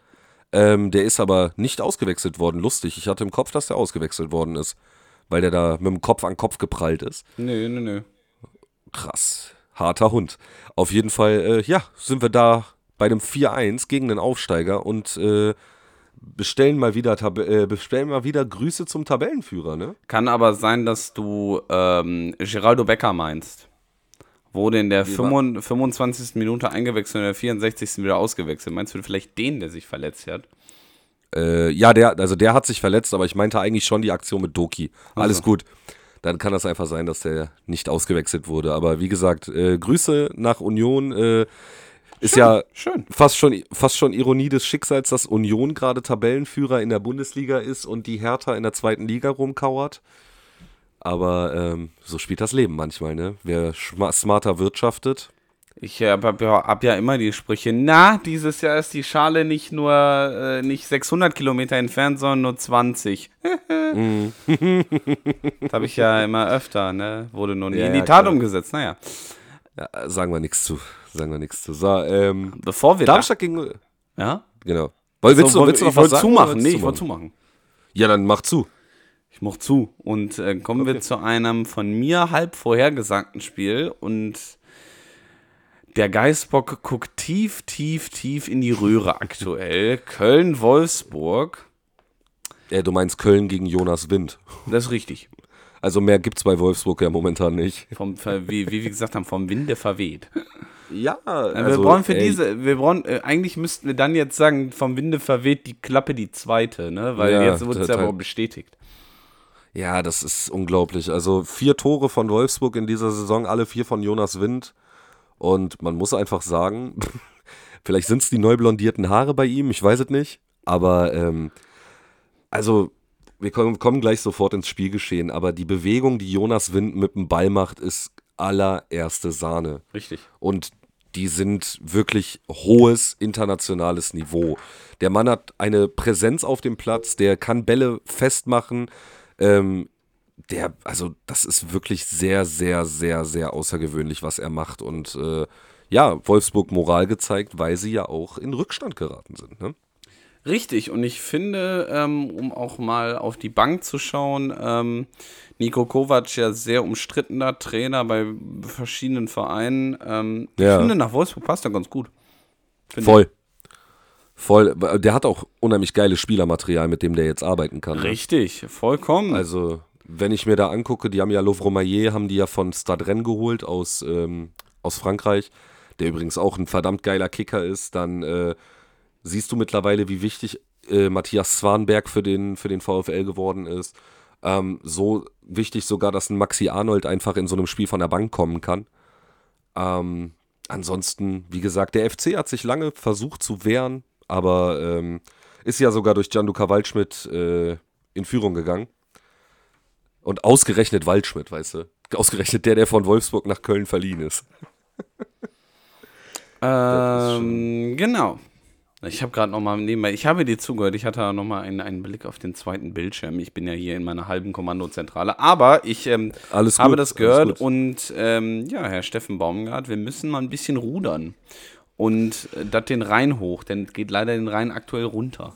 Speaker 2: Ähm, der ist aber nicht ausgewechselt worden. Lustig. Ich hatte im Kopf, dass der ausgewechselt worden ist, weil der da mit dem Kopf an Kopf geprallt ist.
Speaker 1: Nö, nö, nö.
Speaker 2: Krass. Harter Hund. Auf jeden Fall, äh, ja, sind wir da bei einem 4-1 gegen den Aufsteiger und äh, bestellen mal wieder Tab äh, bestellen mal wieder Grüße zum Tabellenführer, ne?
Speaker 1: Kann aber sein, dass du ähm, Geraldo Becker meinst. Wurde in der
Speaker 2: Wie war-
Speaker 1: 25. 25. Minute eingewechselt und in der 64. wieder ausgewechselt. Meinst du vielleicht den, der sich verletzt hat?
Speaker 2: Äh, ja, der, also der hat sich verletzt, aber ich meinte eigentlich schon die Aktion mit Doki. Alles gut. Dann kann das einfach sein, dass der nicht ausgewechselt wurde. Aber wie gesagt, äh, Grüße nach Union. Äh, ist ja
Speaker 1: Schön.
Speaker 2: fast schon, fast schon Ironie des Schicksals, dass Union gerade Tabellenführer in der Bundesliga ist und die Hertha in der zweiten Liga rumkauert. Aber ähm, so spielt das Leben manchmal, ne? Wer smarter wirtschaftet.
Speaker 1: Ich habe hab, hab ja immer die Sprüche, na, dieses Jahr ist die Schale nicht nur äh, nicht 600 Kilometer entfernt, sondern nur 20. [laughs] Mhm. [laughs] das habe ich ja immer öfter, ne? Wurde nur nie ja, in die ja, Tat klar. umgesetzt, naja.
Speaker 2: Ja, sagen wir nichts zu. Sagen wir nichts zu. So, ähm,
Speaker 1: Bevor wir
Speaker 2: Darmstadt da gegen.
Speaker 1: Ja?
Speaker 2: Genau. Willst, so, du, willst du noch was sagen?
Speaker 1: Zumachen? Nee, ich wollte zumachen.
Speaker 2: Ja, dann mach zu.
Speaker 1: Mach zu. Und äh, kommen okay. wir zu einem von mir halb vorhergesagten Spiel. Und der Geißbock guckt tief, tief, tief in die Röhre aktuell. [laughs] Köln-Wolfsburg.
Speaker 2: Ja, du meinst Köln gegen Jonas Wind.
Speaker 1: Das ist richtig.
Speaker 2: Also mehr gibt es bei Wolfsburg ja momentan nicht.
Speaker 1: Vom, wie, wie wir gesagt haben, vom Winde verweht.
Speaker 2: Ja,
Speaker 1: also, wir brauchen für ey. diese, wir brauchen, äh, eigentlich müssten wir dann jetzt sagen, vom Winde verweht die Klappe die zweite, ne? Weil ja, jetzt wurde es ja aber bestätigt.
Speaker 2: Ja, das ist unglaublich. Also vier Tore von Wolfsburg in dieser Saison, alle vier von Jonas Wind. Und man muss einfach sagen, [laughs] vielleicht sind es die neu blondierten Haare bei ihm, ich weiß es nicht. Aber ähm, also wir kommen, kommen gleich sofort ins Spielgeschehen, aber die Bewegung, die Jonas Wind mit dem Ball macht, ist allererste Sahne.
Speaker 1: Richtig.
Speaker 2: Und die sind wirklich hohes internationales Niveau. Der Mann hat eine Präsenz auf dem Platz, der kann Bälle festmachen. Ähm, der, also das ist wirklich sehr, sehr, sehr, sehr außergewöhnlich, was er macht. Und äh, ja, Wolfsburg Moral gezeigt, weil sie ja auch in Rückstand geraten sind. Ne?
Speaker 1: Richtig, und ich finde, ähm, um auch mal auf die Bank zu schauen, ähm, Nico Kovac ja sehr umstrittener Trainer bei verschiedenen Vereinen. Ähm, ja. Ich finde, nach Wolfsburg passt er ganz gut.
Speaker 2: Voll. Ich. Voll. Der hat auch unheimlich geiles Spielermaterial, mit dem der jetzt arbeiten kann.
Speaker 1: Ne? Richtig, vollkommen.
Speaker 2: Also, wenn ich mir da angucke, die haben ja Louvre Maillet, haben die ja von Stade Rennes geholt aus, ähm, aus Frankreich, der übrigens auch ein verdammt geiler Kicker ist, dann äh, siehst du mittlerweile, wie wichtig äh, Matthias Zwanberg für den, für den VfL geworden ist. Ähm, so wichtig sogar, dass ein Maxi Arnold einfach in so einem Spiel von der Bank kommen kann. Ähm, ansonsten, wie gesagt, der FC hat sich lange versucht zu wehren, aber ähm, ist ja sogar durch Gianluca Waldschmidt äh, in Führung gegangen. Und ausgerechnet Waldschmidt, weißt du? Ausgerechnet der, der von Wolfsburg nach Köln verliehen ist. [laughs]
Speaker 1: ähm, genau. Ich habe gerade noch mal nebenbei, ich habe dir zugehört, ich hatte noch mal einen, einen Blick auf den zweiten Bildschirm. Ich bin ja hier in meiner halben Kommandozentrale, aber ich ähm, habe das gehört und ähm, ja, Herr Steffen Baumgart, wir müssen mal ein bisschen rudern und äh, das den Rhein hoch, denn geht leider den Rhein aktuell runter.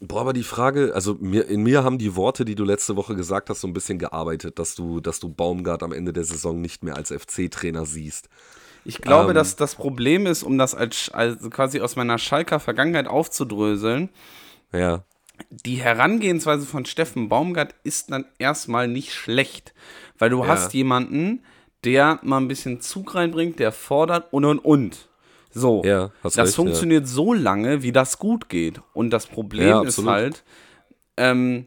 Speaker 2: Boah, aber die Frage, also mir, in mir haben die Worte, die du letzte Woche gesagt hast, so ein bisschen gearbeitet, dass du, dass du Baumgart am Ende der Saison nicht mehr als FC-Trainer siehst.
Speaker 1: Ich glaube, ähm, dass das Problem ist, um das als, als quasi aus meiner Schalker Vergangenheit aufzudröseln.
Speaker 2: Ja.
Speaker 1: Die Herangehensweise von Steffen Baumgart ist dann erstmal nicht schlecht, weil du ja. hast jemanden, der mal ein bisschen Zug reinbringt, der fordert und und und. So,
Speaker 2: ja,
Speaker 1: das recht, funktioniert ja. so lange, wie das gut geht. Und das Problem ja, ist halt, ähm,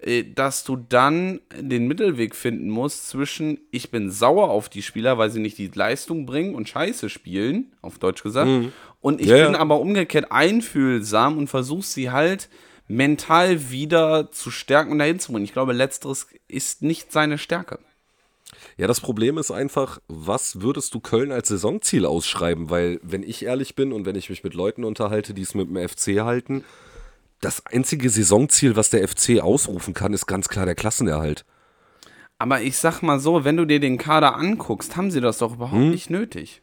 Speaker 1: äh, dass du dann den Mittelweg finden musst zwischen, ich bin sauer auf die Spieler, weil sie nicht die Leistung bringen und scheiße spielen, auf Deutsch gesagt, mhm. und ich ja, bin aber umgekehrt einfühlsam und versuche sie halt mental wieder zu stärken und dahin zu bringen. Ich glaube, letzteres ist nicht seine Stärke.
Speaker 2: Ja, das Problem ist einfach, was würdest du Köln als Saisonziel ausschreiben? Weil, wenn ich ehrlich bin und wenn ich mich mit Leuten unterhalte, die es mit dem FC halten, das einzige Saisonziel, was der FC ausrufen kann, ist ganz klar der Klassenerhalt.
Speaker 1: Aber ich sag mal so, wenn du dir den Kader anguckst, haben sie das doch überhaupt hm? nicht nötig.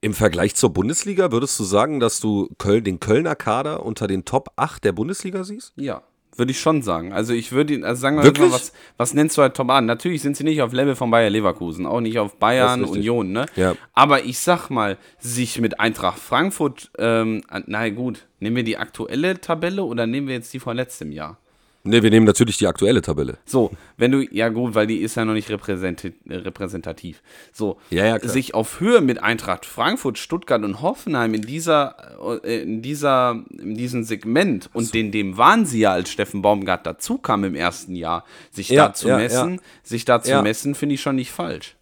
Speaker 2: Im Vergleich zur Bundesliga würdest du sagen, dass du Köln, den Kölner Kader unter den Top 8 der Bundesliga siehst?
Speaker 1: Ja. Würde ich schon sagen. Also ich würde ihn, also sagen wir mal, was, was nennst du halt Top an? Natürlich sind sie nicht auf Level von Bayer Leverkusen, auch nicht auf Bayern, Union, ne?
Speaker 2: Ja.
Speaker 1: Aber ich sag mal, sich mit Eintracht Frankfurt, ähm, na gut, nehmen wir die aktuelle Tabelle oder nehmen wir jetzt die von letztem Jahr?
Speaker 2: Ne, wir nehmen natürlich die aktuelle Tabelle.
Speaker 1: So, wenn du, ja gut, weil die ist ja noch nicht repräsentativ. So,
Speaker 2: ja, ja,
Speaker 1: sich auf Höhe mit Eintracht Frankfurt, Stuttgart und Hoffenheim in dieser, äh, in dieser, in diesem Segment und so. den, dem waren sie ja, als Steffen Baumgart dazu kam im ersten Jahr, sich ja, da zu ja, messen, sich da zu messen, finde ich schon nicht falsch.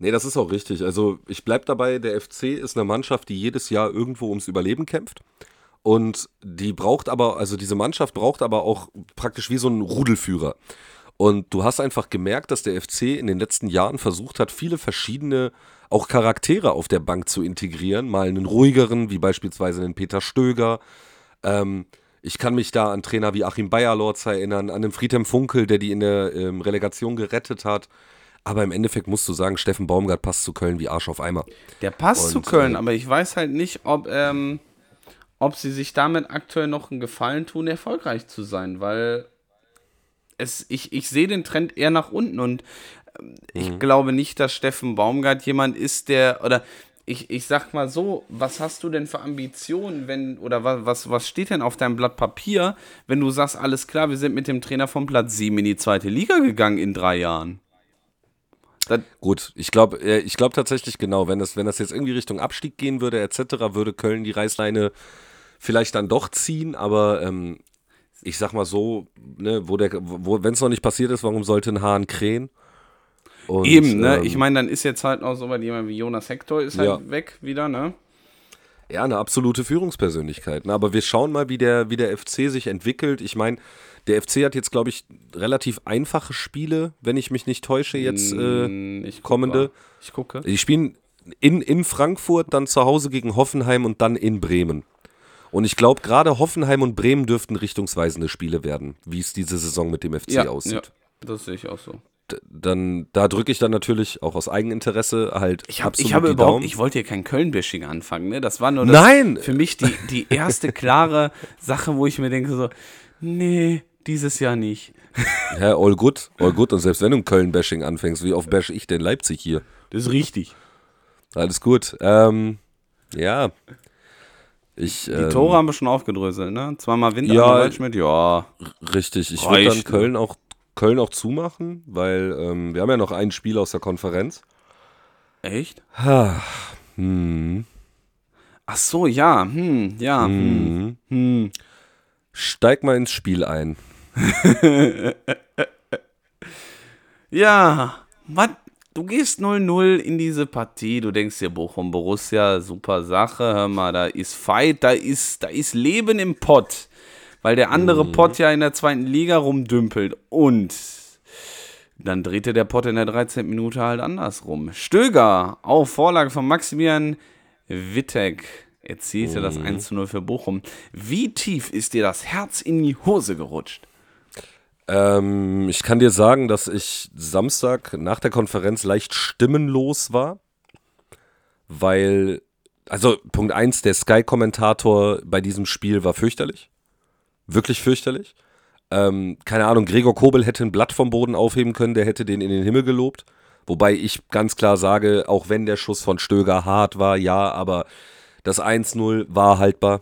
Speaker 2: Nee, das ist auch richtig. Also ich bleibe dabei, der FC ist eine Mannschaft, die jedes Jahr irgendwo ums Überleben kämpft. Und die braucht aber, also diese Mannschaft braucht aber auch praktisch wie so einen Rudelführer. Und du hast einfach gemerkt, dass der FC in den letzten Jahren versucht hat, viele verschiedene auch Charaktere auf der Bank zu integrieren. Mal einen ruhigeren, wie beispielsweise einen Peter Stöger. Ähm, ich kann mich da an Trainer wie Achim Bayerlorz erinnern, an den Friedhelm Funkel, der die in der ähm, Relegation gerettet hat. Aber im Endeffekt musst du sagen, Steffen Baumgart passt zu Köln wie Arsch auf Eimer.
Speaker 1: Der passt Und, zu Köln, äh, aber ich weiß halt nicht, ob, ähm, ob sie sich damit aktuell noch einen Gefallen tun, erfolgreich zu sein, weil es, ich, ich sehe den Trend eher nach unten und ähm, ich mhm. glaube nicht, dass Steffen Baumgart jemand ist, der, oder ich, ich sag mal so, was hast du denn für Ambitionen, wenn, oder was, was, was steht denn auf deinem Blatt Papier, wenn du sagst, alles klar, wir sind mit dem Trainer vom Platz 7 in die zweite Liga gegangen in drei Jahren?
Speaker 2: Das Gut, ich glaube ich glaub tatsächlich genau, wenn das, wenn das jetzt irgendwie Richtung Abstieg gehen würde, etc., würde Köln die Reißleine vielleicht dann doch ziehen, aber ähm, ich sag mal so, ne, wo der, wo, wenn es noch nicht passiert ist, warum sollte ein Hahn krähen?
Speaker 1: Und, Eben, ne? Ähm, ich meine, dann ist jetzt halt noch so, weil jemand wie Jonas Hector ist halt ja. weg wieder, ne?
Speaker 2: Ja, eine absolute Führungspersönlichkeit. Ne? Aber wir schauen mal, wie der, wie der FC sich entwickelt. Ich meine, der FC hat jetzt, glaube ich, relativ einfache Spiele, wenn ich mich nicht täusche, jetzt äh, mm, ich kommende.
Speaker 1: Ich gucke.
Speaker 2: Die spielen in, in Frankfurt, dann zu Hause gegen Hoffenheim und dann in Bremen. Und ich glaube, gerade Hoffenheim und Bremen dürften richtungsweisende Spiele werden, wie es diese Saison mit dem FC ja, aussieht. Ja,
Speaker 1: das sehe ich auch so.
Speaker 2: dann, da drücke ich dann natürlich auch aus Eigeninteresse halt.
Speaker 1: Ich, hab, ich habe überhaupt, Daumen. ich wollte hier kein Köln-Bashing anfangen, ne? Das war nur
Speaker 2: das, Nein!
Speaker 1: für mich die, die [laughs] erste klare Sache, wo ich mir denke so, nee, dieses Jahr nicht.
Speaker 2: Ja, all good, all good. Und selbst wenn du ein Köln-Bashing anfängst, wie oft bash ich denn Leipzig hier?
Speaker 1: Das ist richtig.
Speaker 2: Alles gut. Ähm, ja, ich,
Speaker 1: die ähm, Tore haben wir schon aufgedröselt, ne? Zweimal Winter
Speaker 2: ja,
Speaker 1: Waldschmidt, ja.
Speaker 2: Richtig, ich würde dann Köln auch, Köln auch zumachen, weil ähm, wir haben ja noch ein Spiel aus der Konferenz.
Speaker 1: Echt?
Speaker 2: hm.
Speaker 1: Ach so, ja, hm, ja. Hm. Hm. hm.
Speaker 2: Steig mal ins Spiel ein. [laughs]
Speaker 1: ja, was du gehst 0-0 in diese Partie, du denkst dir, Bochum, Borussia, super Sache, hör mal, da ist Fight, da ist, da ist Leben im Pott, weil der andere mhm. Pott ja in der zweiten Liga rumdümpelt und dann drehte der Pott in der 13. Minute halt andersrum. Stöger, auf Vorlage von Maximilian Wittek, erzielte mhm. das 1 0 für Bochum. Wie tief ist dir das Herz in die Hose gerutscht?
Speaker 2: Ähm, ich kann dir sagen, dass ich Samstag nach der Konferenz leicht stimmenlos war, weil, also Punkt 1, der Sky-Kommentator bei diesem Spiel war fürchterlich. Wirklich fürchterlich. Ähm, keine Ahnung, Gregor Kobel hätte ein Blatt vom Boden aufheben können, der hätte den in den Himmel gelobt. Wobei ich ganz klar sage, auch wenn der Schuss von Stöger hart war, ja, aber das 1-0 war haltbar.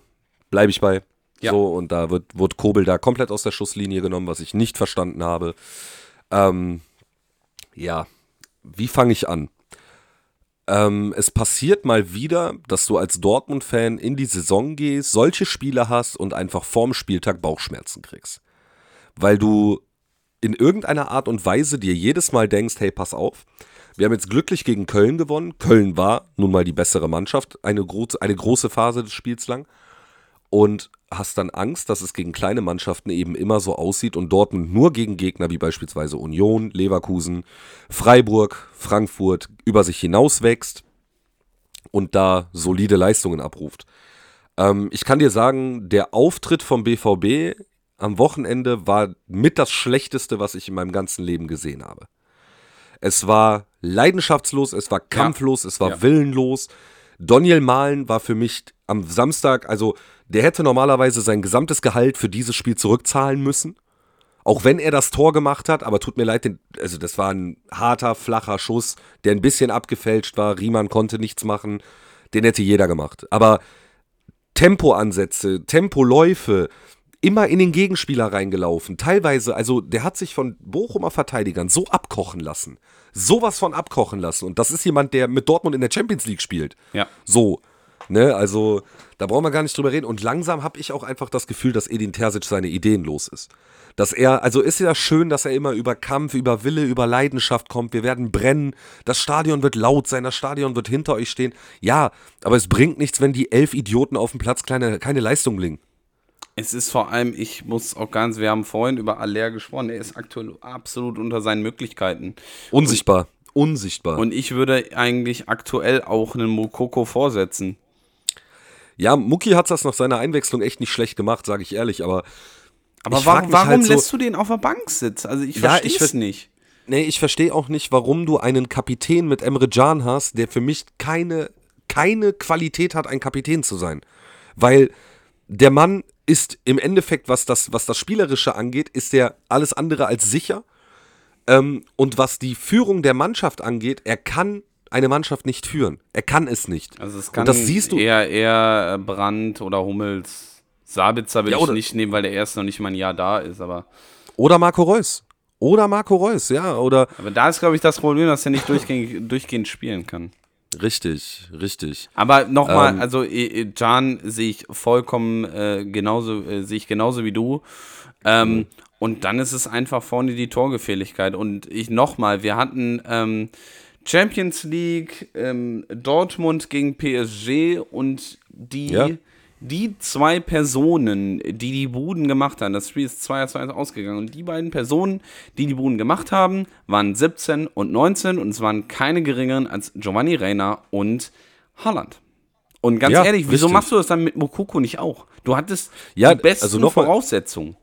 Speaker 2: Bleibe ich bei. Ja. So, und da wird, wird Kobel da komplett aus der Schusslinie genommen, was ich nicht verstanden habe. Ähm, ja, wie fange ich an? Ähm, es passiert mal wieder, dass du als Dortmund-Fan in die Saison gehst, solche Spiele hast und einfach vorm Spieltag Bauchschmerzen kriegst. Weil du in irgendeiner Art und Weise dir jedes Mal denkst, hey, pass auf, wir haben jetzt glücklich gegen Köln gewonnen. Köln war nun mal die bessere Mannschaft, eine, gro eine große Phase des Spiels lang und hast dann Angst, dass es gegen kleine Mannschaften eben immer so aussieht und Dortmund nur gegen Gegner wie beispielsweise Union, Leverkusen, Freiburg, Frankfurt über sich hinaus wächst und da solide Leistungen abruft. Ähm, ich kann dir sagen, der Auftritt vom BVB am Wochenende war mit das Schlechteste, was ich in meinem ganzen Leben gesehen habe. Es war leidenschaftslos, es war kampflos, ja. es war ja. willenlos. Daniel Mahlen war für mich am Samstag, also der hätte normalerweise sein gesamtes Gehalt für dieses Spiel zurückzahlen müssen. Auch wenn er das Tor gemacht hat, aber tut mir leid, also das war ein harter, flacher Schuss, der ein bisschen abgefälscht war. Riemann konnte nichts machen. Den hätte jeder gemacht. Aber Tempoansätze, Tempoläufe, immer in den Gegenspieler reingelaufen. Teilweise, also der hat sich von Bochumer Verteidigern so abkochen lassen. Sowas von abkochen lassen. Und das ist jemand, der mit Dortmund in der Champions League spielt.
Speaker 1: Ja.
Speaker 2: So. Ne, also da brauchen wir gar nicht drüber reden. Und langsam habe ich auch einfach das Gefühl, dass Edin Terzic seine Ideen los ist. Dass er, also ist ja schön, dass er immer über Kampf, über Wille, über Leidenschaft kommt. Wir werden brennen. Das Stadion wird laut sein. Das Stadion wird hinter euch stehen. Ja, aber es bringt nichts, wenn die elf Idioten auf dem Platz kleine, keine Leistung bringen.
Speaker 1: Es ist vor allem, ich muss auch ganz, wir haben vorhin über Aller gesprochen, er ist aktuell absolut unter seinen Möglichkeiten.
Speaker 2: Unsichtbar. Und, unsichtbar.
Speaker 1: Und ich würde eigentlich aktuell auch einen Mokoko vorsetzen.
Speaker 2: Ja, Muki hat das nach seiner Einwechslung echt nicht schlecht gemacht, sage ich ehrlich, aber.
Speaker 1: Aber warum, warum halt so, lässt du den auf der Bank sitzen? Also ich ja, verstehe es nicht.
Speaker 2: Nee, ich verstehe auch nicht, warum du einen Kapitän mit Emre Can hast, der für mich keine, keine Qualität hat, ein Kapitän zu sein. Weil der Mann ist im Endeffekt, was das, was das Spielerische angeht, ist er alles andere als sicher. Ähm, und was die Führung der Mannschaft angeht, er kann eine Mannschaft nicht führen. Er kann es nicht.
Speaker 1: Also es kann
Speaker 2: und das siehst du
Speaker 1: eher, eher Brandt oder Hummels. Sabitzer will ja, ich nicht nehmen, weil der erst noch nicht mal ein Jahr da ist, aber.
Speaker 2: Oder Marco Reus. Oder Marco Reus, ja. Oder
Speaker 1: aber da ist, glaube ich, das Problem, dass er nicht durchgehend, [laughs] durchgehend spielen kann.
Speaker 2: Richtig, richtig.
Speaker 1: Aber nochmal, ähm, also Jan sehe ich vollkommen äh, genauso, äh, sehe ich genauso wie du. Ähm, mhm. Und dann ist es einfach vorne die Torgefährlichkeit. Und ich nochmal, wir hatten ähm, Champions League, ähm, Dortmund gegen PSG und die, ja. die zwei Personen, die die Buden gemacht haben, das Spiel ist 2 zu 1 ausgegangen und die beiden Personen, die die Buden gemacht haben, waren 17 und 19 und es waren keine geringeren als Giovanni Reina und Haaland. Und ganz ja, ehrlich, wieso richtig. machst du das dann mit Mokoko nicht auch? Du hattest ja, die besten also Voraussetzungen.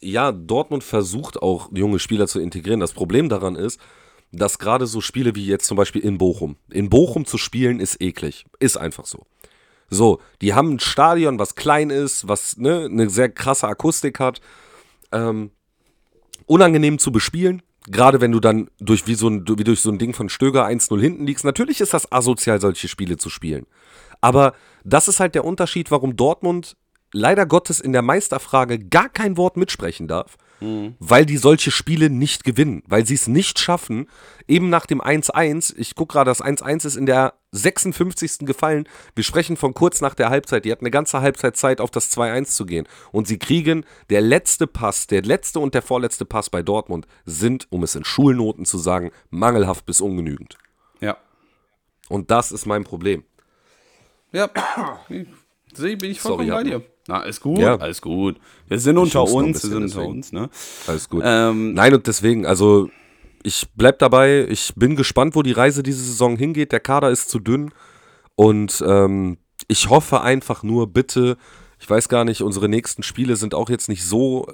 Speaker 2: Ja, Dortmund versucht auch junge Spieler zu integrieren. Das Problem daran ist, dass gerade so Spiele wie jetzt zum Beispiel in Bochum, in Bochum zu spielen ist eklig. Ist einfach so. So, die haben ein Stadion, was klein ist, was ne, eine sehr krasse Akustik hat. Ähm, unangenehm zu bespielen. Gerade wenn du dann durch wie, so ein, wie durch so ein Ding von Stöger 1-0 hinten liegst. Natürlich ist das asozial, solche Spiele zu spielen. Aber das ist halt der Unterschied, warum Dortmund leider Gottes in der Meisterfrage gar kein Wort mitsprechen darf mhm. weil die solche Spiele nicht gewinnen, weil sie es nicht schaffen, eben nach dem 1-1, ich gucke gerade, das 1-1 ist in der 56. gefallen, wir sprechen von kurz nach der Halbzeit, die hat eine ganze Halbzeit Zeit, auf das 2-1 zu gehen und sie kriegen der letzte Pass, der letzte und der vorletzte Pass bei Dortmund sind, um es in Schulnoten zu sagen, mangelhaft bis ungenügend.
Speaker 1: Ja.
Speaker 2: Und das ist mein Problem.
Speaker 1: Ja, [coughs] sehe, bin ich vollkommen Sorry, bei dir. Na, alles gut, ja. alles gut. Wir sind unter uns, wir sind unter uns, ne?
Speaker 2: Alles gut. Ähm, Nein, und deswegen, also ich bleib dabei, ich bin gespannt, wo die Reise diese Saison hingeht. Der Kader ist zu dünn und ähm, ich hoffe einfach nur, bitte, ich weiß gar nicht, unsere nächsten Spiele sind auch jetzt nicht so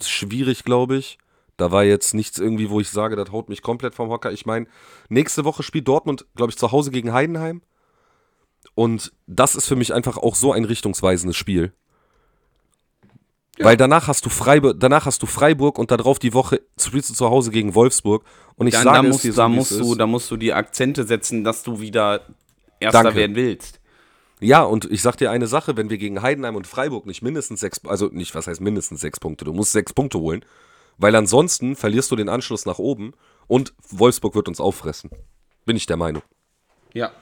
Speaker 2: schwierig, glaube ich. Da war jetzt nichts irgendwie, wo ich sage, das haut mich komplett vom Hocker. Ich meine, nächste Woche spielt Dortmund, glaube ich, zu Hause gegen Heidenheim. Und das ist für mich einfach auch so ein richtungsweisendes Spiel. Ja. Weil danach hast du Freiburg, danach hast du Freiburg und darauf die Woche spielst du zu Hause gegen Wolfsburg. Und ich sage
Speaker 1: da musst, es, da musst du, da musst du die Akzente setzen, dass du wieder Erster Danke. werden willst.
Speaker 2: Ja, und ich sag dir eine Sache, wenn wir gegen Heidenheim und Freiburg nicht mindestens sechs, also nicht, was heißt mindestens sechs Punkte, du musst sechs Punkte holen, weil ansonsten verlierst du den Anschluss nach oben und Wolfsburg wird uns auffressen. Bin ich der Meinung.
Speaker 1: Ja,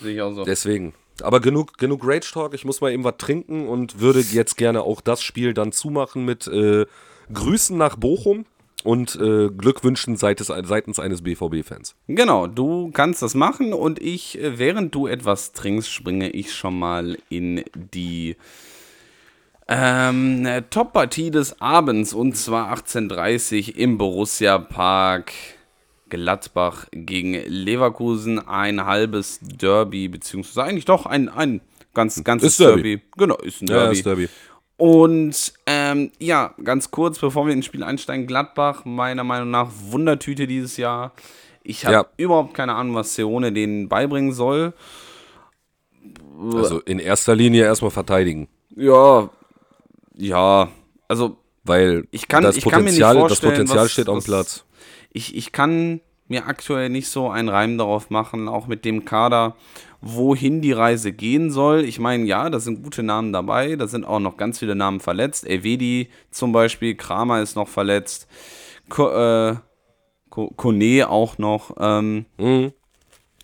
Speaker 1: Sehe ich auch so.
Speaker 2: Deswegen. Aber genug, genug Rage Talk. Ich muss mal eben was trinken und würde jetzt gerne auch das Spiel dann zumachen mit äh, Grüßen nach Bochum und äh, Glückwünschen seitens, seitens eines BVB-Fans.
Speaker 1: Genau, du kannst das machen und ich, äh, während du etwas trinkst, springe ich schon mal in die ähm, Top-Partie des Abends und zwar 18.30 Uhr im Borussia Park. Gladbach gegen Leverkusen ein halbes Derby, beziehungsweise eigentlich doch ein, ein ganz, ganzes Derby. Derby. Genau, ist ein Derby. Ja, ist Derby. Und ähm, ja, ganz kurz, bevor wir ins Spiel einsteigen, Gladbach, meiner Meinung nach Wundertüte dieses Jahr. Ich habe ja. überhaupt keine Ahnung, was Seone denen beibringen soll.
Speaker 2: Also in erster Linie erstmal verteidigen.
Speaker 1: Ja, ja, also
Speaker 2: weil
Speaker 1: ich kann,
Speaker 2: das
Speaker 1: ich
Speaker 2: Potenzial,
Speaker 1: kann
Speaker 2: das Potenzial was, steht auf dem Platz
Speaker 1: ich, ich kann mir aktuell nicht so einen Reim darauf machen, auch mit dem Kader, wohin die Reise gehen soll. Ich meine, ja, da sind gute Namen dabei, da sind auch noch ganz viele Namen verletzt. Evedi zum Beispiel, Kramer ist noch verletzt, Ko äh, Kone auch noch. Ähm, mhm.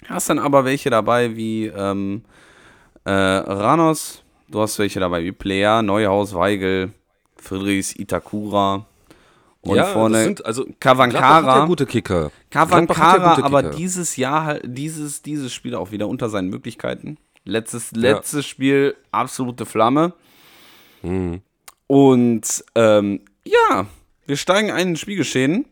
Speaker 1: Hast dann aber welche dabei wie ähm, äh, Ranos, du hast welche dabei wie Player, Neuhaus, Weigel, Friedrichs, Itakura. Und ja, vorne sind, also Kavankara.
Speaker 2: Ja gute Kicker.
Speaker 1: Kavankara, ja aber dieses Jahr halt, dieses, dieses Spiel auch wieder unter seinen Möglichkeiten. Letztes, letztes ja. Spiel absolute Flamme. Mhm. Und ähm, ja, wir steigen ein ins Spielgeschehen.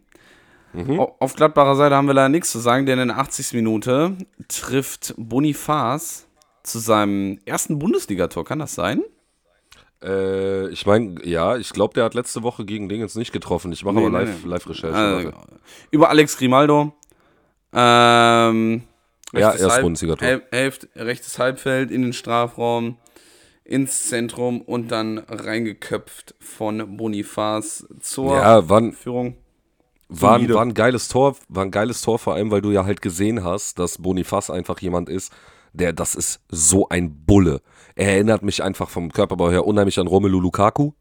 Speaker 1: Mhm. Auf Gladbacher Seite haben wir leider nichts zu sagen, denn in der 80. Minute trifft Bonifaz zu seinem ersten Bundesligator. Kann das sein?
Speaker 2: Äh, ich meine, ja, ich glaube, der hat letzte Woche gegen Dingens nicht getroffen. Ich mache nee, aber Live-Recherche. Live
Speaker 1: äh, über Alex Grimaldo. Ähm,
Speaker 2: ja, erst Halb, Bundesligator.
Speaker 1: Hälfte, rechtes Halbfeld in den Strafraum, ins Zentrum und dann reingeköpft von Bonifaz zur
Speaker 2: ja, wann, Führung. War ein, war ein geiles Tor, war ein geiles Tor, vor allem, weil du ja halt gesehen hast, dass Bonifaz einfach jemand ist, der, das ist so ein Bulle. Er erinnert mich einfach vom Körperbau her unheimlich an Romelu Lukaku.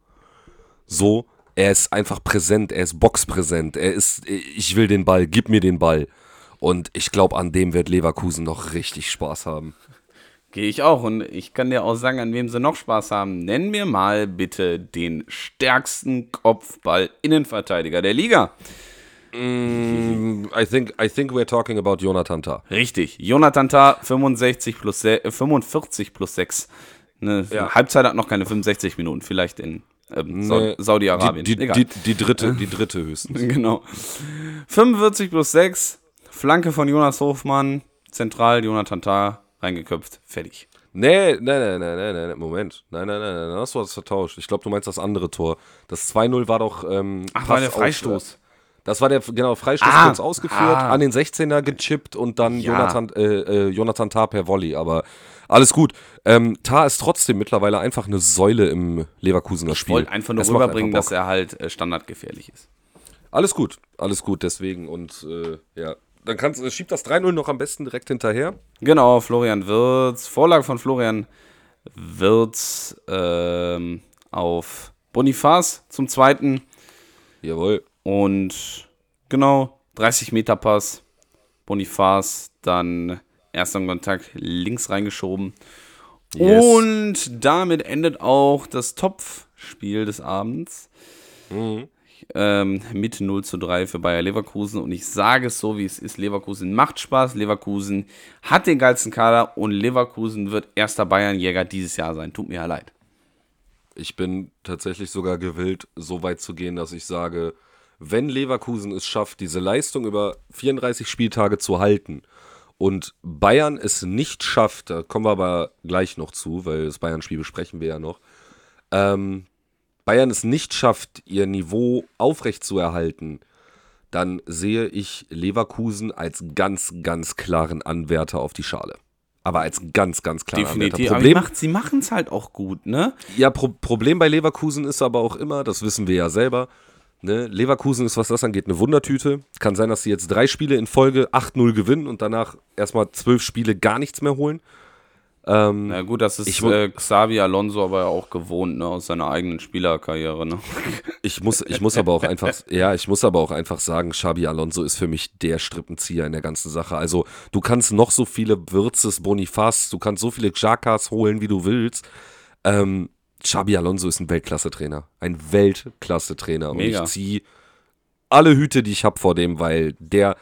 Speaker 2: So, er ist einfach präsent, er ist boxpräsent, er ist, ich will den Ball, gib mir den Ball. Und ich glaube, an dem wird Leverkusen noch richtig Spaß haben.
Speaker 1: Gehe ich auch. Und ich kann dir auch sagen, an wem sie noch Spaß haben. Nenn mir mal bitte den stärksten Kopfball-Innenverteidiger der Liga.
Speaker 2: Mm, I think I think we're talking about Jonathan Tah.
Speaker 1: Richtig. Jonathan Tah 65 plus 45 plus 6. Ne, ja. Halbzeit hat noch keine 65 Minuten, vielleicht in ähm, nee, Saudi-Arabien.
Speaker 2: Die, die, die, die, dritte, [laughs] die dritte höchstens.
Speaker 1: genau. 45 plus 6, Flanke von Jonas Hofmann, zentral Jonathan Tah, reingeköpft, fertig.
Speaker 2: Nee, nee, nee, nee, nee, nee, Moment. Nein, nein, nein, nein, das war das vertauscht. Ich glaube, du meinst das andere Tor. Das 2-0 war doch. Ähm,
Speaker 1: Ach, war der Freistoß. Auf,
Speaker 2: das war der genau Freistoß ah, kurz ausgeführt, ah. an den 16er gechippt und dann ja. Jonathan, äh, äh, Jonathan Tah per Volley. Aber alles gut. Ähm, Tah ist trotzdem mittlerweile einfach eine Säule im Leverkusener Spiel. Ich wollte
Speaker 1: einfach nur es rüberbringen, einfach dass er halt äh, standardgefährlich ist.
Speaker 2: Alles gut, alles gut, deswegen und äh, ja. Dann kannst, äh, schiebt das 3-0 noch am besten direkt hinterher.
Speaker 1: Genau, Florian Wirz, Vorlage von Florian Wirz ähm, auf Bonifaz zum zweiten.
Speaker 2: Jawohl.
Speaker 1: Und genau, 30 Meter Pass. Bonifaz dann erster Kontakt links reingeschoben. Yes. Und damit endet auch das Topfspiel des Abends. Mhm. Ähm, mit 0 zu 3 für Bayer Leverkusen. Und ich sage es so, wie es ist: Leverkusen macht Spaß. Leverkusen hat den geilsten Kader und Leverkusen wird erster Bayernjäger dieses Jahr sein. Tut mir ja leid.
Speaker 2: Ich bin tatsächlich sogar gewillt, so weit zu gehen, dass ich sage, wenn Leverkusen es schafft, diese Leistung über 34 Spieltage zu halten und Bayern es nicht schafft, da kommen wir aber gleich noch zu, weil das Bayern-Spiel besprechen wir ja noch, ähm, Bayern es nicht schafft, ihr Niveau aufrechtzuerhalten, dann sehe ich Leverkusen als ganz, ganz klaren Anwärter auf die Schale. Aber als ganz, ganz klaren
Speaker 1: Definitiv. Anwärter. Problem, sie machen es halt auch gut, ne?
Speaker 2: Ja, Pro Problem bei Leverkusen ist aber auch immer, das wissen wir ja selber, Ne? Leverkusen ist, was das angeht, eine Wundertüte. Kann sein, dass sie jetzt drei Spiele in Folge 8-0 gewinnen und danach erstmal zwölf Spiele gar nichts mehr holen.
Speaker 1: Ähm, Na gut, das ist ich, äh, Xavi Alonso aber ja auch gewohnt, ne, aus seiner eigenen Spielerkarriere, ne? [laughs]
Speaker 2: Ich muss, ich muss aber auch einfach, ja, ich muss aber auch einfach sagen, Xabi Alonso ist für mich der Strippenzieher in der ganzen Sache. Also, du kannst noch so viele Würzes, Bonifaz, du kannst so viele Xhakas holen, wie du willst. Ähm, Xabi Alonso ist ein Weltklasse-Trainer. Ein Weltklasse-Trainer. Und ich ziehe alle Hüte, die ich habe vor dem, weil der,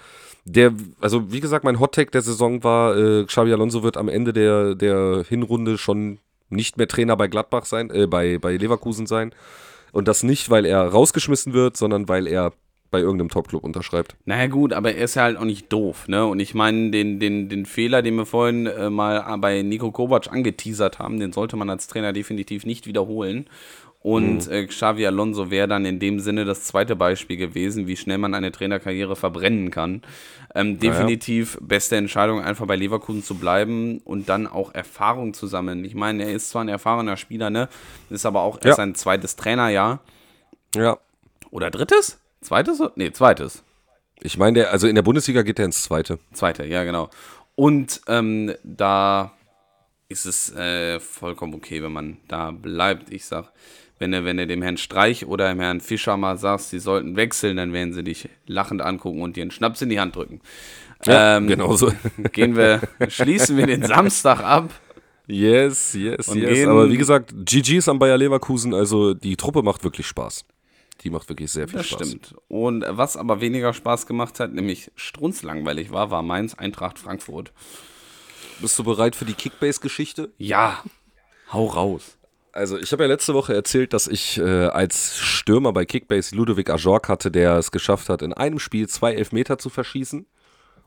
Speaker 2: der, also wie gesagt, mein Hot-Tag der Saison war, äh, Xabi Alonso wird am Ende der, der Hinrunde schon nicht mehr Trainer bei Gladbach sein, äh, bei, bei Leverkusen sein. Und das nicht, weil er rausgeschmissen wird, sondern weil er bei irgendeinem Topclub unterschreibt.
Speaker 1: Naja gut, aber er ist ja halt auch nicht doof, ne? Und ich meine, den, den, den Fehler, den wir vorhin äh, mal bei Nico Kovac angeteasert haben, den sollte man als Trainer definitiv nicht wiederholen. Und mhm. äh, Xavi Alonso wäre dann in dem Sinne das zweite Beispiel gewesen, wie schnell man eine Trainerkarriere verbrennen kann. Ähm, definitiv naja. beste Entscheidung, einfach bei Leverkusen zu bleiben und dann auch Erfahrung zu sammeln. Ich meine, er ist zwar ein erfahrener Spieler, ne? Ist aber auch erst ja. sein zweites Trainerjahr.
Speaker 2: Ja.
Speaker 1: Oder drittes? Zweites? Nee, zweites.
Speaker 2: Ich meine, also in der Bundesliga geht er ins zweite.
Speaker 1: Zweite, ja, genau. Und ähm, da ist es äh, vollkommen okay, wenn man da bleibt. Ich sag, wenn du, wenn du dem Herrn Streich oder dem Herrn Fischer mal sagst, sie sollten wechseln, dann werden sie dich lachend angucken und dir einen Schnaps in die Hand drücken.
Speaker 2: Ja, ähm, genau so.
Speaker 1: gehen wir, [laughs] schließen wir den Samstag ab.
Speaker 2: Yes, yes, yes. Aber wie gesagt, GG's am Bayer Leverkusen, also die Truppe macht wirklich Spaß. Die macht wirklich sehr viel das Spaß. Stimmt.
Speaker 1: Und was aber weniger Spaß gemacht hat, nämlich strunzlangweilig war, war Mainz Eintracht Frankfurt.
Speaker 2: Bist du bereit für die Kickbase-Geschichte?
Speaker 1: Ja. Hau raus.
Speaker 2: Also ich habe ja letzte Woche erzählt, dass ich äh, als Stürmer bei Kickbase Ludovic Ajork hatte, der es geschafft hat, in einem Spiel zwei Elfmeter zu verschießen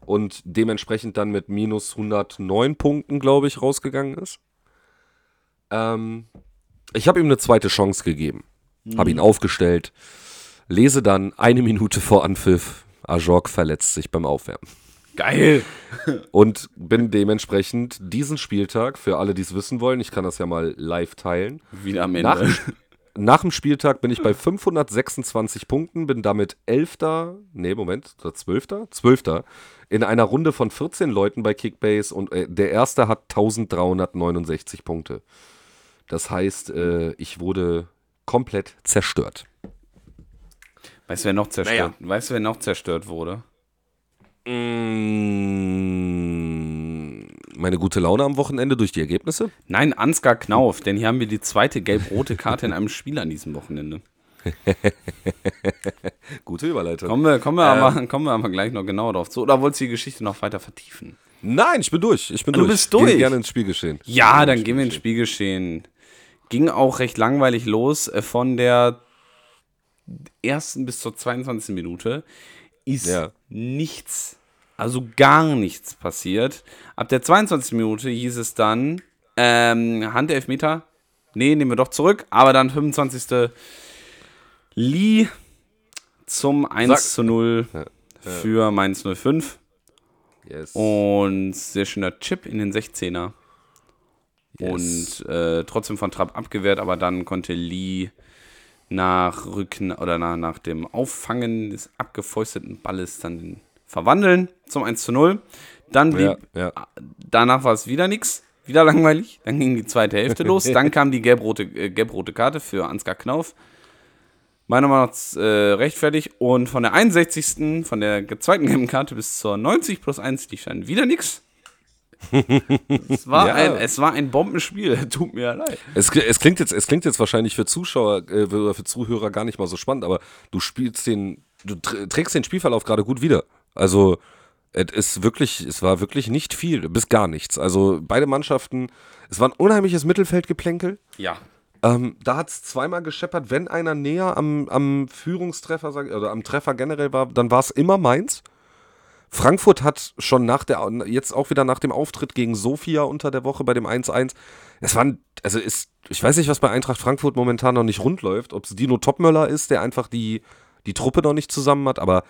Speaker 2: und dementsprechend dann mit minus 109 Punkten, glaube ich, rausgegangen ist. Ähm, ich habe ihm eine zweite Chance gegeben, mhm. habe ihn aufgestellt, lese dann eine Minute vor Anpfiff, Ajork verletzt sich beim Aufwärmen.
Speaker 1: Geil.
Speaker 2: Und bin dementsprechend diesen Spieltag, für alle, die es wissen wollen, ich kann das ja mal live teilen.
Speaker 1: Wieder am Ende.
Speaker 2: Nach, [laughs] nach dem Spieltag bin ich bei 526 Punkten, bin damit Elfter, nee, Moment, oder Zwölfter? Zwölfter, in einer Runde von 14 Leuten bei Kickbase und äh, der erste hat 1369 Punkte. Das heißt, äh, ich wurde komplett zerstört.
Speaker 1: Weißt du, wer noch zerstört? Naja. Weißt du, wer noch zerstört wurde?
Speaker 2: Mm, meine gute Laune am Wochenende durch die Ergebnisse?
Speaker 1: Nein, Ansgar Knauf, denn hier haben wir die zweite gelb-rote Karte in einem Spiel an diesem Wochenende. [laughs]
Speaker 2: Gute Überleitung.
Speaker 1: Kommen wir, kommen, wir ähm, aber, kommen wir aber gleich noch genauer drauf zu. Oder wolltest du die Geschichte noch weiter vertiefen?
Speaker 2: Nein, ich bin durch. Ich bin
Speaker 1: du
Speaker 2: durch.
Speaker 1: bist durch. Geh
Speaker 2: gerne ins Spielgeschehen.
Speaker 1: Ja, dann gehen wir ins Spielgeschehen. Ging auch recht langweilig los. Äh, von der ersten bis zur 22. Minute ist ja. nichts also gar nichts passiert. Ab der 22. Minute hieß es dann, ähm, Handelfmeter. Nee, nehmen wir doch zurück. Aber dann 25. Lee zum 1 Sag. zu 0 für Mainz 05. Yes. Und sehr schöner Chip in den 16er. Yes. Und äh, trotzdem von Trapp abgewehrt, aber dann konnte Lee nach Rücken oder nach, nach dem Auffangen des abgefäusteten Balles dann verwandeln zum 1 zu 0. Dann blieb, ja, ja. danach war es wieder nichts, wieder [laughs] langweilig. Dann ging die zweite Hälfte los. [laughs] Dann kam die gelb-rote äh, gelb Karte für Ansgar Knauf. Meiner Meinung nach äh, rechtfertigt. Und von der 61. von der zweiten gelben Karte bis zur 90 plus 1 die stand wieder nichts. Es, war ja. ein, es war ein Bombenspiel, [laughs] tut mir leid.
Speaker 2: Es, es, klingt, jetzt, es klingt jetzt wahrscheinlich für Zuschauer äh, oder für Zuhörer gar nicht mal so spannend, aber du spielst den, du trägst den Spielverlauf gerade gut wieder. Also es ist wirklich, es war wirklich nicht viel, bis gar nichts. Also beide Mannschaften, es war ein unheimliches Mittelfeldgeplänkel.
Speaker 1: Ja.
Speaker 2: Ähm, da hat es zweimal gescheppert, wenn einer näher am, am Führungstreffer oder am Treffer generell war, dann war es immer Mainz. Frankfurt hat schon nach der, jetzt auch wieder nach dem Auftritt gegen Sofia unter der Woche bei dem 1-1, es waren, also ist, ich weiß nicht, was bei Eintracht Frankfurt momentan noch nicht rund läuft, ob es Dino Topmöller ist, der einfach die, die Truppe noch nicht zusammen hat, aber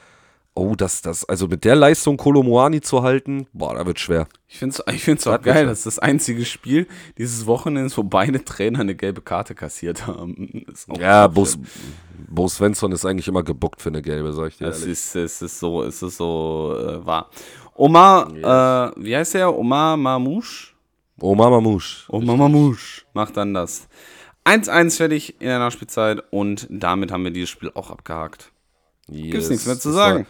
Speaker 2: Oh, das, das, also mit der Leistung Kolomoani zu halten, boah, da wird schwer.
Speaker 1: Ich finde es ich find's auch geil, das ist das einzige Spiel dieses Wochenends, wo beide Trainer eine gelbe Karte kassiert haben.
Speaker 2: ja, Bo, Bo Svensson ist eigentlich immer gebuckt für eine gelbe, sag ich dir
Speaker 1: es Ist, es ist so, es ist so äh, wahr. Omar, yes. äh, wie heißt der? Omar Mamouche?
Speaker 2: Omar Mamouche.
Speaker 1: Omar Mamouche macht dann das. 1-1 fertig in der Nachspielzeit und damit haben wir dieses Spiel auch abgehakt. Yes. Gibt's nichts mehr zu sagen.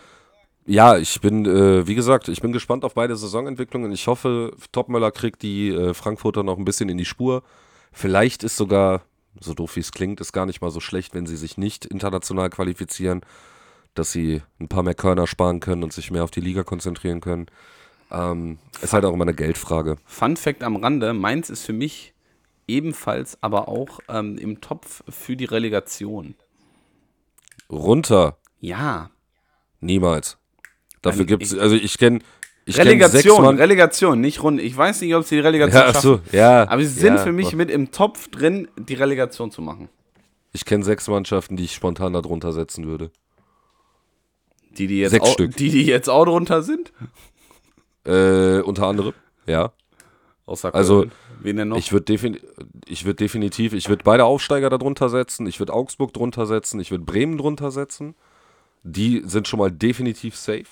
Speaker 2: Ja, ich bin, äh, wie gesagt, ich bin gespannt auf beide Saisonentwicklungen. Ich hoffe, Topmöller kriegt die äh, Frankfurter noch ein bisschen in die Spur. Vielleicht ist sogar, so doof wie es klingt, ist gar nicht mal so schlecht, wenn sie sich nicht international qualifizieren, dass sie ein paar mehr Körner sparen können und sich mehr auf die Liga konzentrieren können. Ähm, ist halt auch immer eine Geldfrage.
Speaker 1: Fun Fact am Rande: Mainz ist für mich ebenfalls aber auch ähm, im Topf für die Relegation.
Speaker 2: Runter.
Speaker 1: Ja.
Speaker 2: Niemals. Dafür gibt es, also ich kenne.
Speaker 1: Relegation, kenn Relegation, nicht Runde. Ich weiß nicht, ob sie die Relegation
Speaker 2: ja, schaffen. So, ja,
Speaker 1: aber sie sind ja, für mich mit im Topf drin, die Relegation zu machen.
Speaker 2: Ich kenne sechs Mannschaften, die ich spontan da drunter setzen würde.
Speaker 1: Die, die jetzt, sechs auch, Stück. Die, die jetzt auch drunter sind?
Speaker 2: Äh, unter anderem, ja.
Speaker 1: Außer
Speaker 2: Köln. Also, Wen denn noch? Ich würde defini würd definitiv, ich würde beide Aufsteiger da drunter setzen, ich würde Augsburg drunter setzen, ich würde Bremen drunter setzen. Die sind schon mal definitiv safe.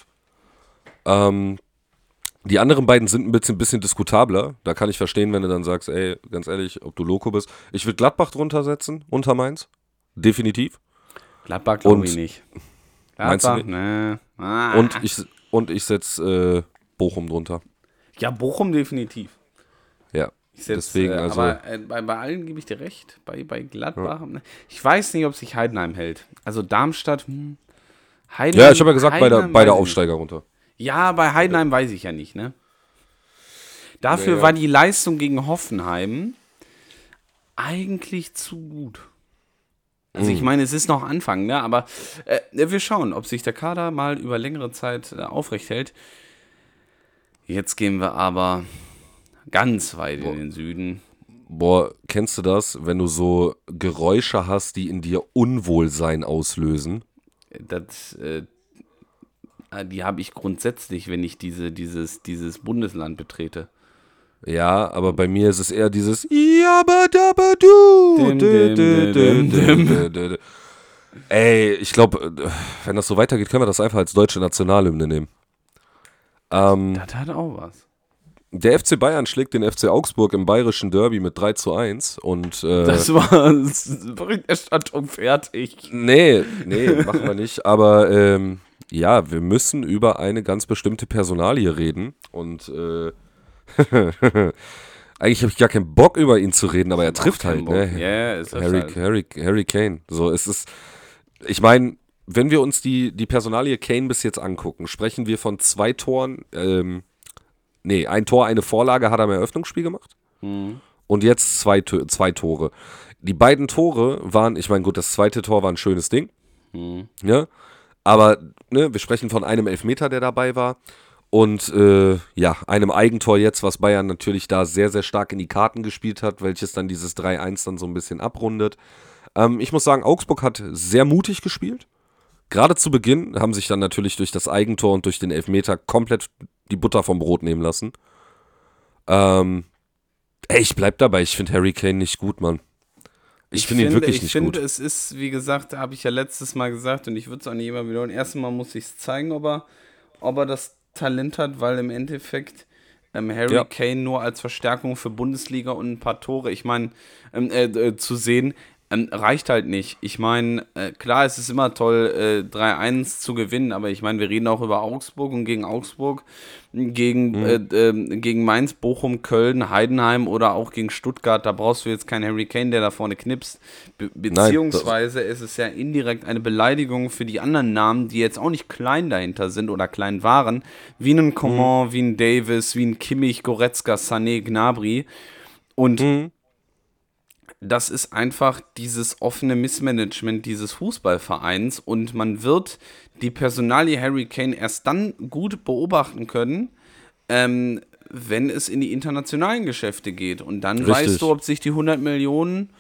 Speaker 2: Ähm, die anderen beiden sind ein bisschen, bisschen diskutabler. Da kann ich verstehen, wenn du dann sagst, ey, ganz ehrlich, ob du Loco bist. Ich würde Gladbach drunter setzen, unter Mainz. Definitiv.
Speaker 1: Gladbach glaube ich nicht.
Speaker 2: Gladbach, ne. Ah. Und ich, und ich setze äh, Bochum drunter.
Speaker 1: Ja, Bochum definitiv.
Speaker 2: Ja.
Speaker 1: Setz, Deswegen, äh, also aber äh, bei, bei allen gebe ich dir recht. Bei, bei Gladbach. Ja. Ich weiß nicht, ob sich Heidenheim hält. Also Darmstadt, hm.
Speaker 2: Heidenheim, ja, ich habe ja gesagt, bei der, bei der Aufsteiger runter.
Speaker 1: Ja, bei Heidenheim weiß ich ja nicht, ne? Dafür ja, ja. war die Leistung gegen Hoffenheim eigentlich zu gut. Also ich meine, es ist noch Anfang, ne? aber äh, wir schauen, ob sich der Kader mal über längere Zeit äh, aufrecht hält. Jetzt gehen wir aber ganz weit in den Süden.
Speaker 2: Boah, kennst du das, wenn du so Geräusche hast, die in dir Unwohlsein auslösen?
Speaker 1: Das, äh, die habe ich grundsätzlich, wenn ich diese, dieses, dieses Bundesland betrete.
Speaker 2: Ja, aber bei mir ist es eher dieses Dim, Ey, ich glaube, wenn das so weitergeht, können wir das einfach als deutsche Nationalhymne nehmen.
Speaker 1: Ähm, das hat auch was.
Speaker 2: Der FC Bayern schlägt den FC Augsburg im bayerischen Derby mit 3 zu 1 und äh,
Speaker 1: Das war [laughs] Berichterstattung fertig.
Speaker 2: Nee, nee, machen wir nicht. Aber ähm, ja, wir müssen über eine ganz bestimmte Personalie reden und äh, [laughs] eigentlich habe ich gar keinen Bock über ihn zu reden, aber er trifft halt, Bock. ne?
Speaker 1: Yeah, ist
Speaker 2: Harry, halt. Harry, Harry Kane. So, es ist, ich meine, wenn wir uns die, die Personalie Kane bis jetzt angucken, sprechen wir von zwei Toren, ähm, nee, ein Tor, eine Vorlage hat er im Eröffnungsspiel gemacht. Mhm. Und jetzt zwei, zwei Tore. Die beiden Tore waren, ich meine, gut, das zweite Tor war ein schönes Ding. Mhm. Ja. Aber ne, wir sprechen von einem Elfmeter, der dabei war. Und äh, ja, einem Eigentor jetzt, was Bayern natürlich da sehr, sehr stark in die Karten gespielt hat, welches dann dieses 3-1 dann so ein bisschen abrundet. Ähm, ich muss sagen, Augsburg hat sehr mutig gespielt. Gerade zu Beginn haben sich dann natürlich durch das Eigentor und durch den Elfmeter komplett die Butter vom Brot nehmen lassen. Ähm, ey, ich bleib dabei, ich finde Harry Kane nicht gut, Mann. Ich, ich finde ihn wirklich nicht
Speaker 1: find,
Speaker 2: gut. Ich
Speaker 1: finde, es ist, wie gesagt, habe ich ja letztes Mal gesagt und ich würde es auch nicht immer wiederholen. Erstmal muss ich es zeigen, ob er, ob er das Talent hat, weil im Endeffekt ähm, Harry ja. Kane nur als Verstärkung für Bundesliga und ein paar Tore, ich meine, ähm, äh, äh, zu sehen, ähm, reicht halt nicht. Ich meine, äh, klar, es ist immer toll, äh, 3-1 zu gewinnen, aber ich meine, wir reden auch über Augsburg und gegen Augsburg, gegen, mhm. äh, äh, gegen Mainz, Bochum, Köln, Heidenheim oder auch gegen Stuttgart. Da brauchst du jetzt keinen Harry Kane, der da vorne knipst. Be beziehungsweise Nein, ist es ja indirekt eine Beleidigung für die anderen Namen, die jetzt auch nicht klein dahinter sind oder klein waren, wie ein Coman, mhm. wie ein Davis, wie ein Kimmich, Goretzka, Sané, Gnabry. Und mhm das ist einfach dieses offene Missmanagement dieses Fußballvereins und man wird die Personalie Harry Kane erst dann gut beobachten können, ähm, wenn es in die internationalen Geschäfte geht. Und dann Richtig. weißt du, ob sich die 100 Millionen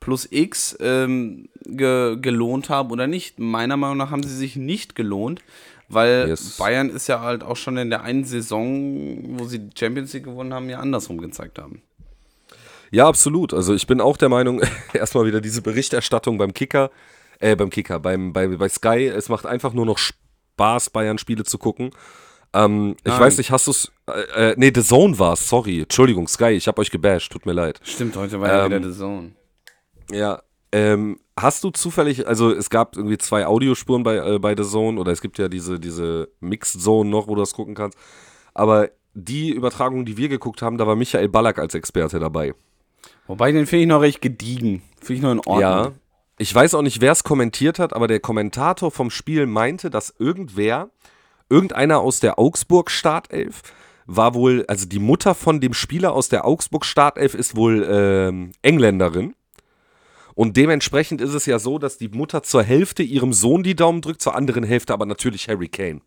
Speaker 1: plus X ähm, ge gelohnt haben oder nicht. Meiner Meinung nach haben sie sich nicht gelohnt, weil yes. Bayern ist ja halt auch schon in der einen Saison, wo sie die Champions League gewonnen haben, ja andersrum gezeigt haben.
Speaker 2: Ja, absolut. Also ich bin auch der Meinung, [laughs] erstmal wieder diese Berichterstattung beim Kicker, äh, beim Kicker, beim, bei, bei Sky, es macht einfach nur noch Spaß, Bayern-Spiele zu gucken. Ähm, ich weiß nicht, hast du es. Äh, äh, nee, The Zone war es, sorry. Entschuldigung, Sky, ich habe euch gebasht, tut mir leid.
Speaker 1: Stimmt, heute war ja ähm, wieder The Zone.
Speaker 2: Ja, ähm, hast du zufällig, also es gab irgendwie zwei Audiospuren bei, äh, bei The Zone oder es gibt ja diese, diese Mixed Zone noch, wo du das gucken kannst. Aber die Übertragung, die wir geguckt haben, da war Michael Ballack als Experte dabei.
Speaker 1: Wobei, den finde ich noch recht gediegen. Finde ich noch in Ordnung. Ja.
Speaker 2: Ich weiß auch nicht, wer es kommentiert hat, aber der Kommentator vom Spiel meinte, dass irgendwer, irgendeiner aus der Augsburg-Startelf, war wohl, also die Mutter von dem Spieler aus der Augsburg-Startelf ist wohl ähm, Engländerin. Und dementsprechend ist es ja so, dass die Mutter zur Hälfte ihrem Sohn die Daumen drückt, zur anderen Hälfte aber natürlich Harry Kane.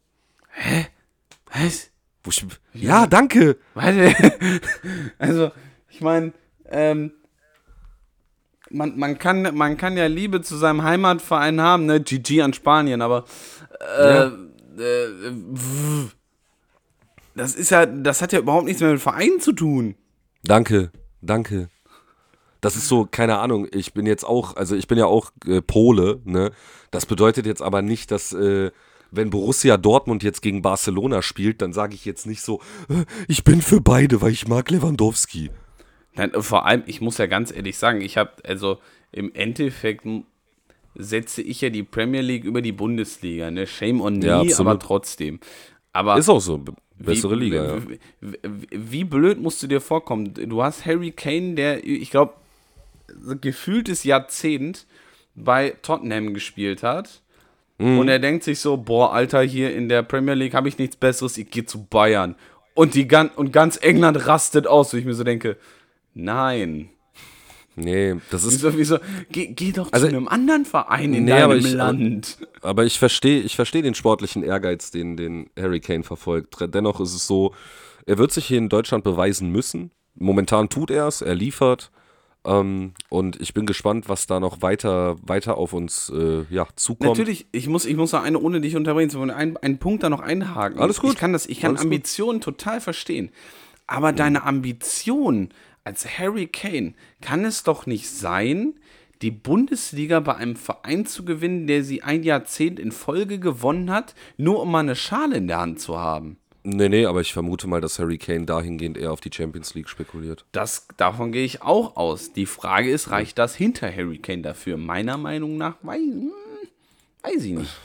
Speaker 1: Hä? Was?
Speaker 2: ja, danke.
Speaker 1: Warte. [laughs] Also, ich meine, ähm, man, man, kann, man kann ja Liebe zu seinem Heimatverein haben, ne? GG an Spanien, aber äh, ja. äh, das ist ja, das hat ja überhaupt nichts mehr mit Verein zu tun.
Speaker 2: Danke, danke. Das ist so, keine Ahnung, ich bin jetzt auch, also ich bin ja auch äh, Pole, ne? Das bedeutet jetzt aber nicht, dass, äh, wenn Borussia Dortmund jetzt gegen Barcelona spielt, dann sage ich jetzt nicht so, äh, ich bin für beide, weil ich mag Lewandowski.
Speaker 1: Nein, vor allem, ich muss ja ganz ehrlich sagen, ich habe, also im Endeffekt setze ich ja die Premier League über die Bundesliga, ne? Shame on me, ja, aber trotzdem. Aber
Speaker 2: ist auch so, bessere
Speaker 1: wie,
Speaker 2: Liga.
Speaker 1: Wie, wie, wie, blöd musst du dir vorkommen? Du hast Harry Kane, der, ich glaube, gefühltes Jahrzehnt bei Tottenham gespielt hat. Mhm. Und er denkt sich so, boah, Alter, hier in der Premier League habe ich nichts Besseres, ich gehe zu Bayern. Und, die, und ganz England rastet aus, wo ich mir so denke, Nein.
Speaker 2: Nee, das ist.
Speaker 1: Wieso, wieso? Geh, geh doch
Speaker 2: Also-
Speaker 1: zu einem anderen Verein in
Speaker 2: Nee,
Speaker 1: deinem
Speaker 2: aber ich-
Speaker 1: Land.
Speaker 2: Aber ich verstehe ich versteh den sportlichen Ehrgeiz, den, den Harry Kane verfolgt. Dennoch ist es so, er wird sich hier in Deutschland beweisen müssen. Momentan tut er es, er liefert. Ähm, und ich bin gespannt, was da noch weiter, weiter auf uns äh, ja, zukommt.
Speaker 1: Natürlich, ich muss, ich muss noch eine, ohne dich unterbrechen zu wollen, einen, einen Punkt da noch einhaken.
Speaker 2: Alles gut.
Speaker 1: Ich kann, das, ich kann
Speaker 2: Alles gut.
Speaker 1: Ambitionen total verstehen. Aber deine Ambition als Harry Kane kann es doch nicht sein, die Bundesliga bei einem Verein zu gewinnen, der sie ein Jahrzehnt in Folge gewonnen hat, nur um mal eine Schale in der Hand zu haben.
Speaker 2: Nee, nee, aber ich vermute mal, dass Harry Kane dahingehend eher auf die Champions League spekuliert.
Speaker 1: Das, davon gehe ich auch aus. Die Frage ist, reicht das hinter Harry Kane dafür? Meiner Meinung nach, weiß, hm, weiß ich nicht.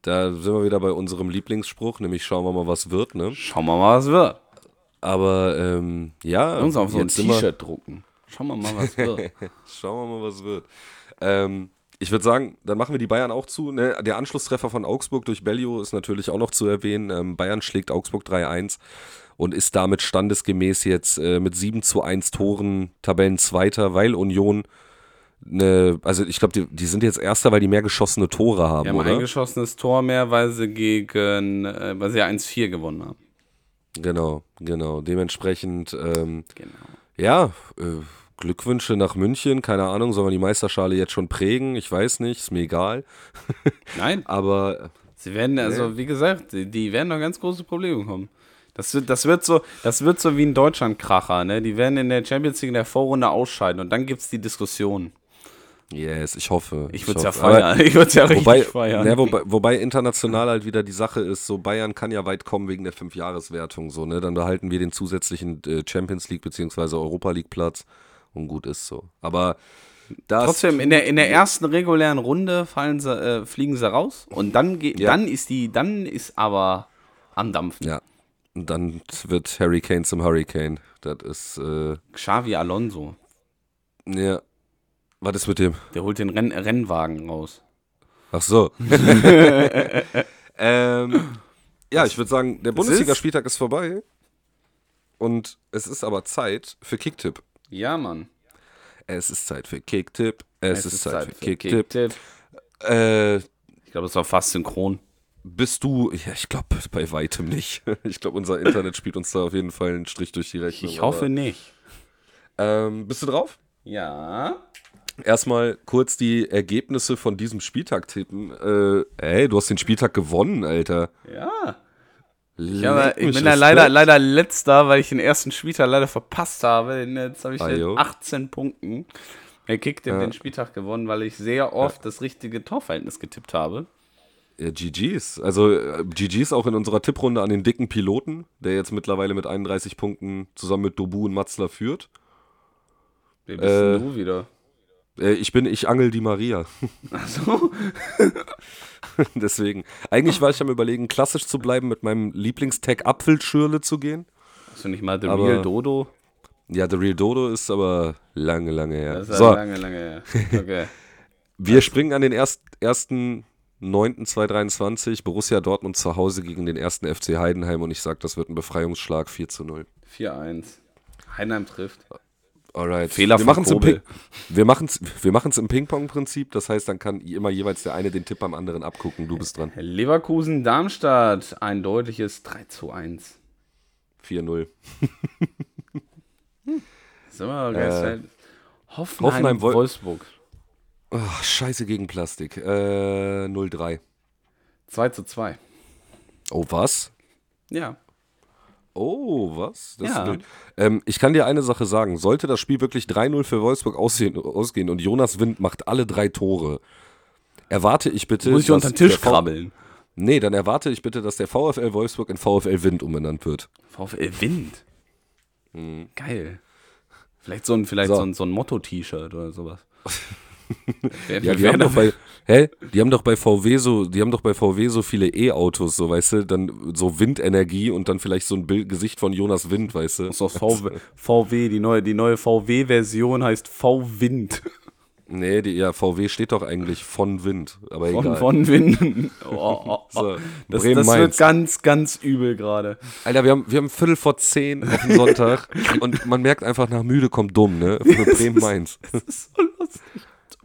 Speaker 2: Da sind wir wieder bei unserem Lieblingsspruch, nämlich schauen wir mal, was wird, ne?
Speaker 1: Schauen wir mal, was wird.
Speaker 2: Aber ähm, ja,
Speaker 1: Wir uns auf so ein T-Shirt drucken. Schauen wir mal, was [laughs] wird.
Speaker 2: Schauen wir mal, was wird. Ähm, ich würde sagen, dann machen wir die Bayern auch zu. Ne? Der Anschlusstreffer von Augsburg durch Bellio ist natürlich auch noch zu erwähnen. Ähm, Bayern schlägt Augsburg 3-1 und ist damit standesgemäß jetzt äh, mit 7 zu 1 Toren Tabellenzweiter, weil Union eine, also ich glaube, die, die sind jetzt Erster, weil die mehr geschossene Tore haben,
Speaker 1: Wir haben ein
Speaker 2: oder?
Speaker 1: eingeschossenes Tor mehr, weil sie gegen, äh, weil sie 1-4 gewonnen haben.
Speaker 2: Genau, genau. Dementsprechend, ähm,
Speaker 1: Genau.
Speaker 2: ja, äh, Glückwünsche nach München. Keine Ahnung, sollen wir die Meisterschale jetzt schon prägen? Ich weiß nicht, ist mir egal. [laughs]
Speaker 1: Nein,
Speaker 2: Aber
Speaker 1: sie werden, also wie gesagt, die, die werden noch ganz große Probleme bekommen. Das wird, das wird so, das wird so wie ein Deutschland-Kracher, ne? Die werden in der Champions League in der Vorrunde ausscheiden und dann gibt es die Diskussion.
Speaker 2: Yes, ich hoffe.
Speaker 1: Ich würde es ja feiern. Ich würde es ja richtig
Speaker 2: Wobei,
Speaker 1: feiern.
Speaker 2: ja, wobei, wobei international halt wieder die Sache ist, so Bayern kann ja weit kommen wegen der Fünfjahreswertung, so, ne? Dann behalten wir den zusätzlichen äh, Champions League bzw. Europa League Platz und gut ist so. Aber das
Speaker 1: Trotzdem, in der, in der ersten regulären Runde fallen sie, äh, fliegen sie raus und dann, geht,
Speaker 2: Ja.
Speaker 1: dann ist die, dann ist aber am Dampfen.
Speaker 2: Ja. Und dann wird Harry Kane zum Hurricane. Das ist, äh,
Speaker 1: Xavi Alonso,
Speaker 2: ja. Was ist mit dem?
Speaker 1: der holt den Renn Rennwagen raus.
Speaker 2: Ach so. [laughs] ähm, ja, ich würde sagen, der Bundesligaspieltag ist vorbei. Und es ist aber Zeit für Kicktipp.
Speaker 1: Ja, Mann.
Speaker 2: Es ist Zeit für Kicktipp. Es, ist, Zeit, für Kicktipp.
Speaker 1: Kicktipp.
Speaker 2: Äh,
Speaker 1: Ich glaube, das war fast synchron.
Speaker 2: bist du, ja, ich glaube bei weitem nicht. [laughs] Ich glaube, unser Internet spielt uns da auf jeden Fall einen Strich durch die Rechnung.
Speaker 1: Ich hoffe
Speaker 2: aber,
Speaker 1: nicht.
Speaker 2: Ähm, bist du drauf?
Speaker 1: Ja.
Speaker 2: Erstmal kurz die Ergebnisse von diesem Spieltag tippen. Äh, ey, du hast den Spieltag gewonnen, Alter.
Speaker 1: Ja. Ich, aber, ich bin da leider, leider letzter, weil ich den ersten Spieltag leider verpasst habe. Jetzt habe ich
Speaker 2: Ah,
Speaker 1: mit
Speaker 2: jo.
Speaker 1: 18 Punkten. Er kickt den Spieltag gewonnen, weil ich sehr oft das richtige Torverhältnis getippt habe.
Speaker 2: Ja, GG's. Also äh, GG's auch in unserer Tipprunde an den dicken Piloten, der jetzt mittlerweile mit 31 Punkten zusammen mit Dobu und Matzler führt.
Speaker 1: Wer bist
Speaker 2: Äh,
Speaker 1: du wieder?
Speaker 2: Äh, ich bin, ich angel die Maria.
Speaker 1: Achso. [laughs]
Speaker 2: Deswegen. Eigentlich war ich am überlegen, klassisch zu bleiben, mit meinem Lieblingstag Apfelschürle zu gehen.
Speaker 1: Hast du nicht mal The
Speaker 2: Aber-
Speaker 1: Real Dodo?
Speaker 2: Ja, The Real Dodo ist aber lange, lange her.
Speaker 1: Das ist
Speaker 2: So,
Speaker 1: lange, lange her. Okay. [laughs]
Speaker 2: wir springen an den erst, ersten 9.223. Borussia Dortmund zu Hause gegen den ersten FC Heidenheim und ich sag, das wird ein Befreiungsschlag 4 zu 0.
Speaker 1: 4-1. Heidenheim trifft.
Speaker 2: Alright.
Speaker 1: Fehler
Speaker 2: wir
Speaker 1: von
Speaker 2: machen's im
Speaker 1: Kobel.
Speaker 2: Ping wir machen's, wir machen's im Ping-Pong-Prinzip. Das heißt, dann kann immer jeweils der eine den Tipp beim anderen abgucken. Du bist dran.
Speaker 1: Leverkusen, Darmstadt. Ein deutliches 3 zu 1.
Speaker 2: 4-0.
Speaker 1: So, äh, Hoffenheim,
Speaker 2: Hoffenheim, Wol-
Speaker 1: Wolfsburg.
Speaker 2: Ach, scheiße gegen Plastik. Äh, 0-3.
Speaker 1: 2 zu 2.
Speaker 2: Oh, was?
Speaker 1: Ja.
Speaker 2: Oh, was? Das
Speaker 1: Ja.
Speaker 2: Ähm, ich kann dir eine Sache sagen. Sollte das Spiel wirklich 3-0 für Wolfsburg aussehen, ausgehen und Jonas Wind macht alle drei Tore, erwarte ich bitte.
Speaker 1: Muss ich unter den Tisch krabbeln.
Speaker 2: Nee, dann erwarte ich bitte, dass der VfL Wolfsburg in VfL Wind umbenannt wird.
Speaker 1: VfL Wind. Geil. Vielleicht so ein, vielleicht
Speaker 2: Hm. So.
Speaker 1: so. ein, so ein Motto-T-Shirt oder sowas. [laughs] Wer-
Speaker 2: Ja, die haben doch bei, hä? Die haben doch bei VW so, die haben doch bei VW so viele E-Autos, so, weißt du, dann so Windenergie und dann vielleicht so ein Bild, Gesicht von Jonas Wind, weißt du.
Speaker 1: Das ist VW, VW, die neue, die neue VW-Version heißt V-Wind.
Speaker 2: Nee, die, ja, VW steht doch eigentlich von Wind, aber
Speaker 1: Von,
Speaker 2: egal.
Speaker 1: von Winden. [laughs] Oh, oh, oh.
Speaker 2: So,
Speaker 1: Das, das wird ganz, ganz übel gerade.
Speaker 2: Alter, wir haben, wir haben Viertel vor zehn auf den Sonntag [laughs] und man merkt einfach, nach müde kommt dumm, ne? Für Bremen Mainz.
Speaker 1: Das ist so lustig.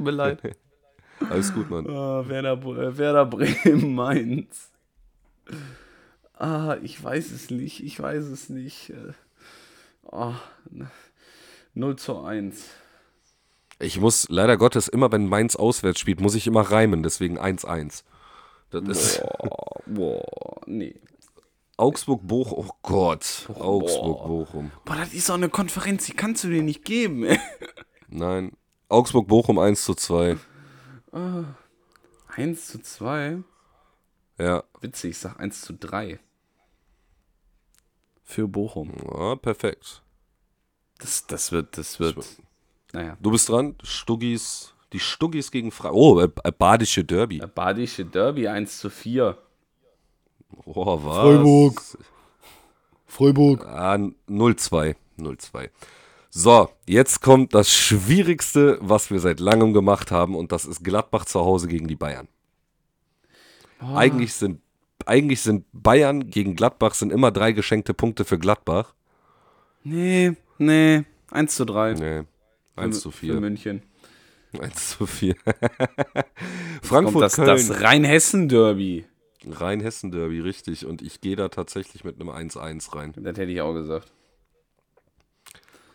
Speaker 1: Tut mir leid. [laughs]
Speaker 2: Alles gut, Mann.
Speaker 1: Ah, Werder, äh, Werder Bremen [laughs] Mainz. Ah, ich weiß es nicht. Ich weiß es nicht. Äh, Ah, 0 zu 1.
Speaker 2: Ich muss leider Gottes immer, wenn Mainz auswärts spielt, muss ich immer reimen, deswegen 1-1. Das ist
Speaker 1: Boah, boah, nee.
Speaker 2: Augsburg-Bochum. Oh Gott. Augsburg-Bochum.
Speaker 1: Boah, das ist doch eine Konferenz, die kannst du dir nicht geben. ey.
Speaker 2: Nein. Augsburg-Bochum 1 zu 2.
Speaker 1: 1 zu 2.
Speaker 2: Ja.
Speaker 1: Witzig, ich sag 1 zu 3. Für Bochum.
Speaker 2: ja, perfekt.
Speaker 1: Das, das wird, das wird.
Speaker 2: wird-
Speaker 1: Naja.
Speaker 2: Du bist dran. Stuggis. Die Stuggis gegen Freiburg. Oh, äh, äh, Badische Derby.
Speaker 1: Der Badische Derby 1 zu 4.
Speaker 2: Oh, was?
Speaker 3: Freiburg. Freiburg.
Speaker 2: Ah, 0-2. 0-2. So, jetzt kommt das Schwierigste, was wir seit langem gemacht haben, und das ist Gladbach zu Hause gegen die Bayern. Eigentlich, sind, eigentlich sind Bayern gegen Gladbach sind immer drei geschenkte Punkte für Gladbach.
Speaker 1: Nee, nee. 1 zu 3.
Speaker 2: Nee, 1
Speaker 1: Für-
Speaker 2: zu
Speaker 1: Für
Speaker 2: 4.
Speaker 1: München.
Speaker 2: 1 zu 4. [laughs]
Speaker 1: Kommt
Speaker 2: Frankfurt,
Speaker 1: das,
Speaker 2: Köln.
Speaker 1: das Rheinhessen-Derby.
Speaker 2: Rhein-Hessen-Derby, richtig. Und ich gehe da tatsächlich mit einem 1-1 rein.
Speaker 1: Das hätte ich auch gesagt.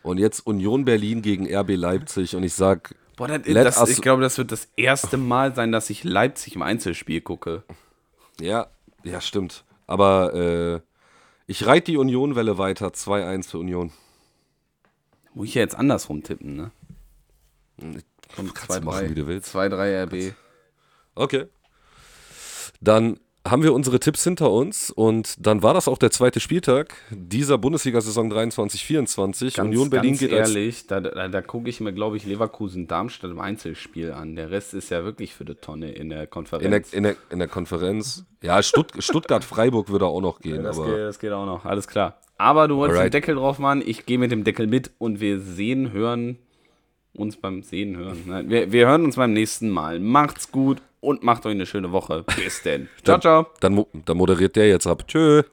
Speaker 2: Und jetzt Union Berlin gegen RB Leipzig. Und ich sag,
Speaker 1: Boah, das, das, ich glaube, das wird das erste Mal sein, dass ich Leipzig im Einzelspiel gucke.
Speaker 2: ja, ja, stimmt. Aber äh, ich reite die Union-Welle weiter. 2-1 für Union.
Speaker 1: Muss ich ja jetzt andersrum tippen, ne? Kommt
Speaker 2: Kannst du machen, wie du willst.
Speaker 1: 2-3 RB.
Speaker 2: Okay. Dann haben wir unsere Tipps hinter uns und dann war das auch der zweite Spieltag dieser Bundesliga-Saison 23-24.
Speaker 1: Ganz,
Speaker 2: Union Berlin
Speaker 1: ganz
Speaker 2: geht als
Speaker 1: ehrlich, da, da, da gucke ich mir, glaube ich, Leverkusen-Darmstadt im Einzelspiel an. Der Rest ist ja wirklich für die Tonne in der Konferenz.
Speaker 2: in der, in der, in der Konferenz. Ja, Stutt, [laughs] Stuttgart-Freiburg würde auch noch gehen,
Speaker 1: das,
Speaker 2: aber
Speaker 1: geht, das geht auch noch, alles klar. Aber du wolltest den
Speaker 2: Alright.
Speaker 1: Deckel drauf machen, ich gehe mit dem Deckel mit und wir sehen, hören uns beim Sehen, hören. Nein, wir, wir hören uns beim nächsten Mal. Macht's gut und macht euch eine schöne Woche. Bis denn. Ciao, ciao.
Speaker 2: dann, dann moderiert der jetzt ab. Tschö. [laughs]